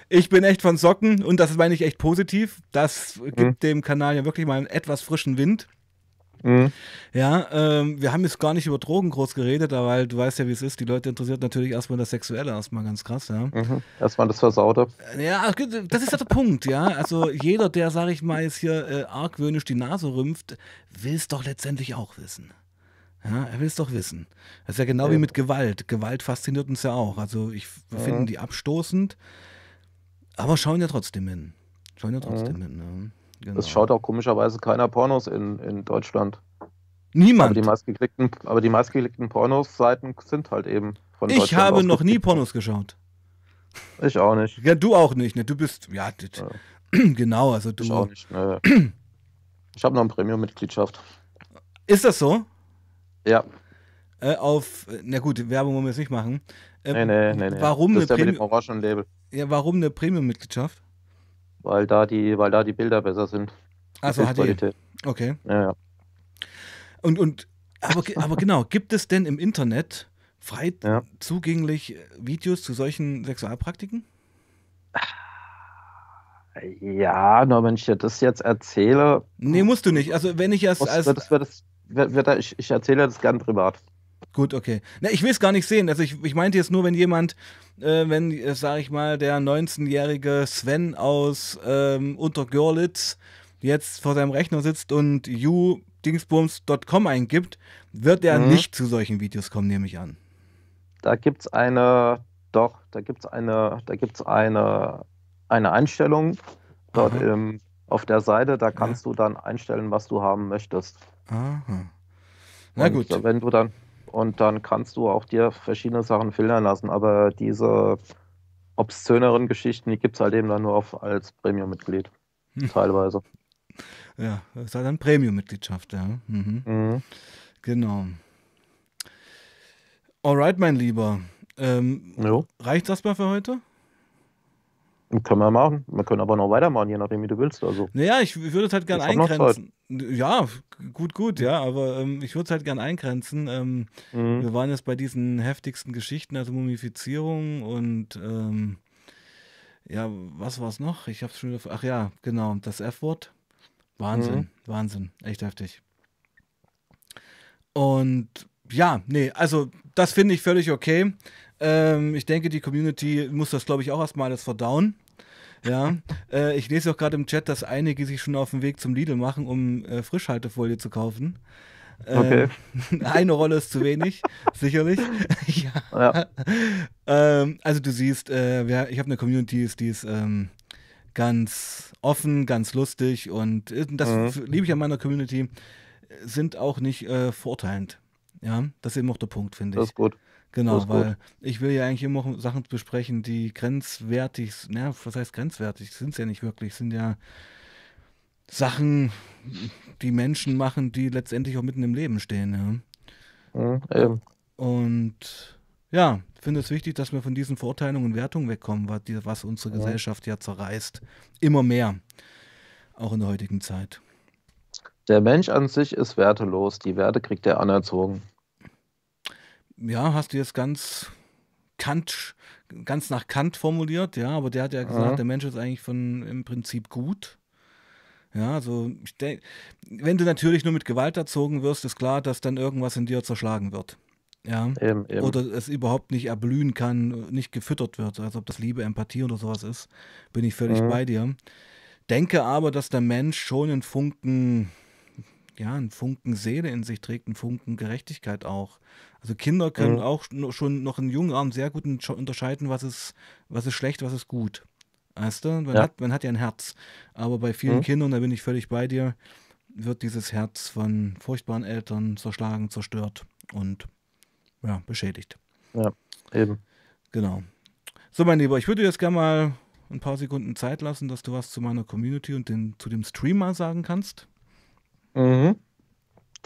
ich bin echt von Socken und das meine ich echt positiv. Das gibt Mhm. dem Kanal ja wirklich mal einen etwas frischen Wind. Mhm. Ja, ähm, wir haben jetzt gar nicht über Drogen groß geredet, aber weil du weißt ja, wie es ist. Die Leute interessiert natürlich erstmal das Sexuelle erstmal ganz krass, ja. Mhm. Erstmal das Versaute. Ja, das ist ja der Punkt, ja. Also jeder, der, sag ich mal, jetzt hier äh, argwöhnisch die Nase rümpft, will es doch letztendlich auch wissen. Ja, er will es doch wissen. Das ist ja genau wie Ja. mit Gewalt. Gewalt fasziniert uns ja auch. Also ich Mhm. finden die abstoßend, aber schauen ja trotzdem hin. Schauen ja trotzdem hin. Ja. Genau. Es schaut auch komischerweise keiner Pornos in, in Deutschland. Aber Niemand. die meistgeklickten, aber die meistgeklickten Pornos-Seiten sind halt eben von Ich Deutschland habe noch nie. Pornos geschaut. Ich auch nicht. Ja, du auch nicht. Ne? Du bist, ja, das, genau. Also du. Ich auch nicht. Nö. Ich habe noch eine Premium-Mitgliedschaft. Ist das so? Ja. Äh, auf, na gut, Werbung wollen wir jetzt nicht machen. Äh, Nee, nee, nee, nee. Warum das eine ist mit dem Premium? orangen Label. Ja, warum eine Premium-Mitgliedschaft? Weil da die, weil da die Bilder besser sind. Also HD. Okay. Ja, ja. Und, und aber, aber genau, gibt es denn im Internet frei Ja. zugänglich Videos zu solchen Sexualpraktiken? Ja, nur wenn ich dir das jetzt erzähle, Nee, musst du nicht. Also wenn ich erst als. es, wird, wird, ich, ich erzähle das gern privat. Gut, okay. Na, ich will es gar nicht sehen. Also ich, ich meinte jetzt nur, wenn jemand, äh, wenn, äh, sag ich mal, der 19-jährige Sven aus ähm, Untergörlitz jetzt vor seinem Rechner sitzt und udingsbums.com eingibt, wird er Mhm. nicht zu solchen Videos kommen, nehme ich an. Da gibt es eine, doch, da gibt es eine, da gibt's eine, eine Einstellung dort Aha. im, auf der Seite, da kannst du dann einstellen, was du haben möchtest. Aha. Na Und gut. Wenn du dann, und dann kannst du auch dir verschiedene Sachen filtern lassen, aber diese obszöneren Geschichten, die gibt es halt eben dann nur auf, als Premium-Mitglied. Hm. Teilweise. Ja, das ist halt dann Premium-Mitgliedschaft, ja. Mhm. Mhm. Genau. Alright, mein Lieber. Ähm, reicht das mal für heute? Können wir machen. Wir können aber noch weitermachen, je nachdem, wie du willst. Also, Naja, ich würde es halt gern Ich hab noch eingrenzen. Ja, gut, gut, ja, aber ähm, ich würde es halt gern eingrenzen. Ähm, mhm. wir waren jetzt bei diesen heftigsten Geschichten, also Mumifizierung und ähm, ja, was war es noch? Ich habe schon wieder. Ach ja, genau, das F-Wort. Wahnsinn, Mhm. Wahnsinn, echt heftig. Und ja, nee, also das finde ich völlig okay. Ähm, ich denke, die Community muss das, glaube ich, auch erstmal alles verdauen. Ja, äh, ich lese auch gerade im Chat, dass einige sich schon auf den Weg zum Lidl machen, um äh, Frischhaltefolie zu kaufen. Okay. Ähm, eine Rolle ist zu wenig, sicherlich. ja. Ja. Ähm, also du siehst, äh, wer, ich habe eine Community, die ist, ähm, ganz offen, ganz lustig und äh, das Mhm. liebe ich an meiner Community, äh, sind auch nicht äh, verurteilend. Ja, das ist eben auch der Punkt, finde Das ich. ist gut. Genau, das ist gut. weil ich will ja eigentlich immer auch Sachen besprechen, die grenzwertig, s- na, was heißt grenzwertig? Sind es ja nicht wirklich, sind ja Sachen, die Menschen machen, die letztendlich auch mitten im Leben stehen. Ja. Mhm. Eben. Und ja, ich finde es wichtig, dass wir von diesen Verurteilungen und Wertungen wegkommen, was, die, was unsere Ja. Gesellschaft ja zerreißt. Immer mehr. Auch in der heutigen Zeit. Der Mensch an sich ist wertelos. Die Werte kriegt er anerzogen. Ja, hast du jetzt ganz Kant, ganz nach Kant formuliert, ja, aber der hat ja gesagt, Ja. der Mensch ist eigentlich von im Prinzip gut. Ja, also denk, wenn du natürlich nur mit Gewalt erzogen wirst, ist klar, dass dann irgendwas in dir zerschlagen wird. Ja. Eben, eben. Oder es überhaupt nicht erblühen kann, nicht gefüttert wird, als ob das Liebe, Empathie oder sowas ist, bin ich völlig Mhm. bei dir. Denke aber, dass der Mensch schon einen Funken, ja, einen Funken Seele in sich trägt, einen Funken Gerechtigkeit auch. Also Kinder können Mhm. auch schon noch in jungen Jahren sehr gut unterscheiden, was ist, was ist schlecht, was ist gut. Weißt du, man, Ja. hat, man hat ja ein Herz. Aber bei vielen Mhm. Kindern, da bin ich völlig bei dir, wird dieses Herz von furchtbaren Eltern zerschlagen, zerstört und ja, beschädigt. Eben. Genau. So, mein Lieber, ich würde dir jetzt gerne mal ein paar Sekunden Zeit lassen, dass du was zu meiner Community und den, zu dem Stream mal sagen kannst. Mhm.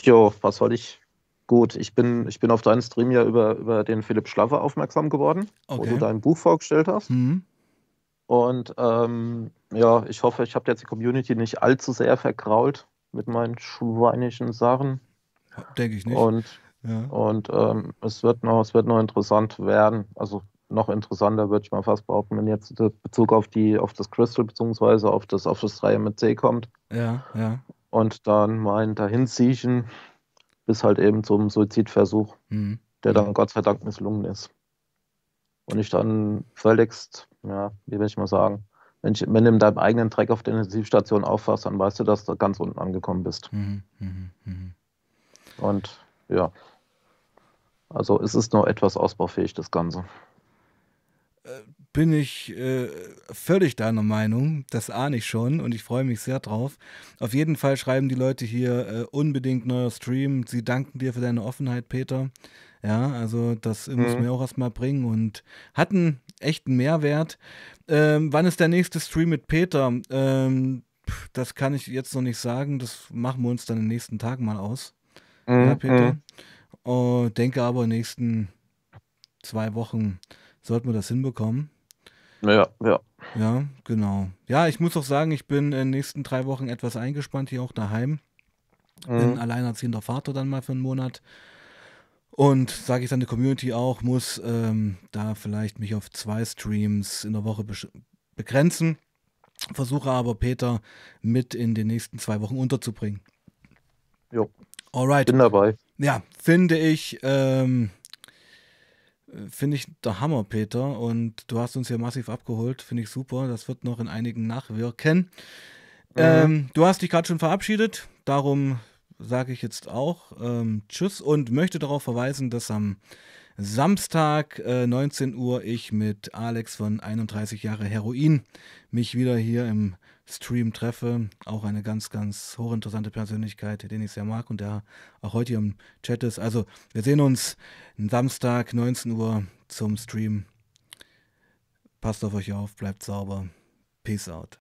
Jo, was soll ich? Gut, ich bin, ich bin auf deinen Stream ja über, über den Philipp Schlaffer aufmerksam geworden, wo Okay. du dein Buch vorgestellt hast. Mhm. Und ähm, ja, ich hoffe, ich habe jetzt die Community nicht allzu sehr verkrault mit meinen schweinischen Sachen. Denke ich nicht. Und, ja. und ähm, es wird noch, es wird noch interessant werden. Also noch interessanter würde ich mal fast behaupten, wenn jetzt der Bezug auf die, auf das Crystal beziehungsweise auf das, auf das 3 mit C kommt. ja, ja. Und dann mein Dahinsiechen bis halt eben zum Suizidversuch, Mhm. der dann Gott sei Dank misslungen ist. Und ich dann völligst, ja, wie will ich mal sagen, wenn, ich, wenn du in deinem eigenen Dreck auf der Intensivstation aufwachst, dann weißt du, dass du ganz unten angekommen bist. Mhm. Mhm. Mhm. Und ja, also es ist noch etwas ausbaufähig, das Ganze. Bin ich äh, völlig deiner Meinung. Das ahne ich schon und ich freue mich sehr drauf. Auf jeden Fall schreiben die Leute hier äh, unbedingt neuer Stream. Sie danken dir für deine Offenheit, Peter. Ja, also das muss Mhm. mir auch erstmal bringen und hat einen echten Mehrwert. Ähm, wann ist der nächste Stream mit Peter? Ähm, das kann ich jetzt noch nicht sagen. Das machen wir uns dann in den nächsten Tagen mal aus. Ja, Mhm, Peter. mhm. Oh, denke aber, in den nächsten zwei Wochen sollten wir das hinbekommen. Ja, ja. Ja, genau. Ja, ich muss auch sagen, ich bin in den nächsten drei Wochen etwas eingespannt, hier auch daheim. Bin Mhm. alleinerziehender Vater dann mal für einen Monat. Und sage ich dann der Community auch, muss ähm, da vielleicht mich auf zwei Streams in der Woche besch- begrenzen. Versuche aber Peter mit in den nächsten zwei Wochen unterzubringen. Jo. Alright. Bin dabei. Ja, finde ich, ähm, äh, finde ich der Hammer, Peter. Und du hast uns hier massiv abgeholt. Finde ich super. Das wird noch in einigen nachwirken. Mhm. Ähm, du hast dich gerade schon verabschiedet. Darum sage ich jetzt auch ähm, Tschüss und möchte darauf verweisen, dass am Samstag, äh, 19 Uhr, ich mit Alex von 31 Jahre Heroin mich wieder hier im Stream treffe. Auch eine ganz, ganz hochinteressante Persönlichkeit, den ich sehr mag und der auch heute hier im Chat ist. Also, wir sehen uns am Samstag, 19 Uhr zum Stream. Passt auf euch auf, bleibt sauber. Peace out.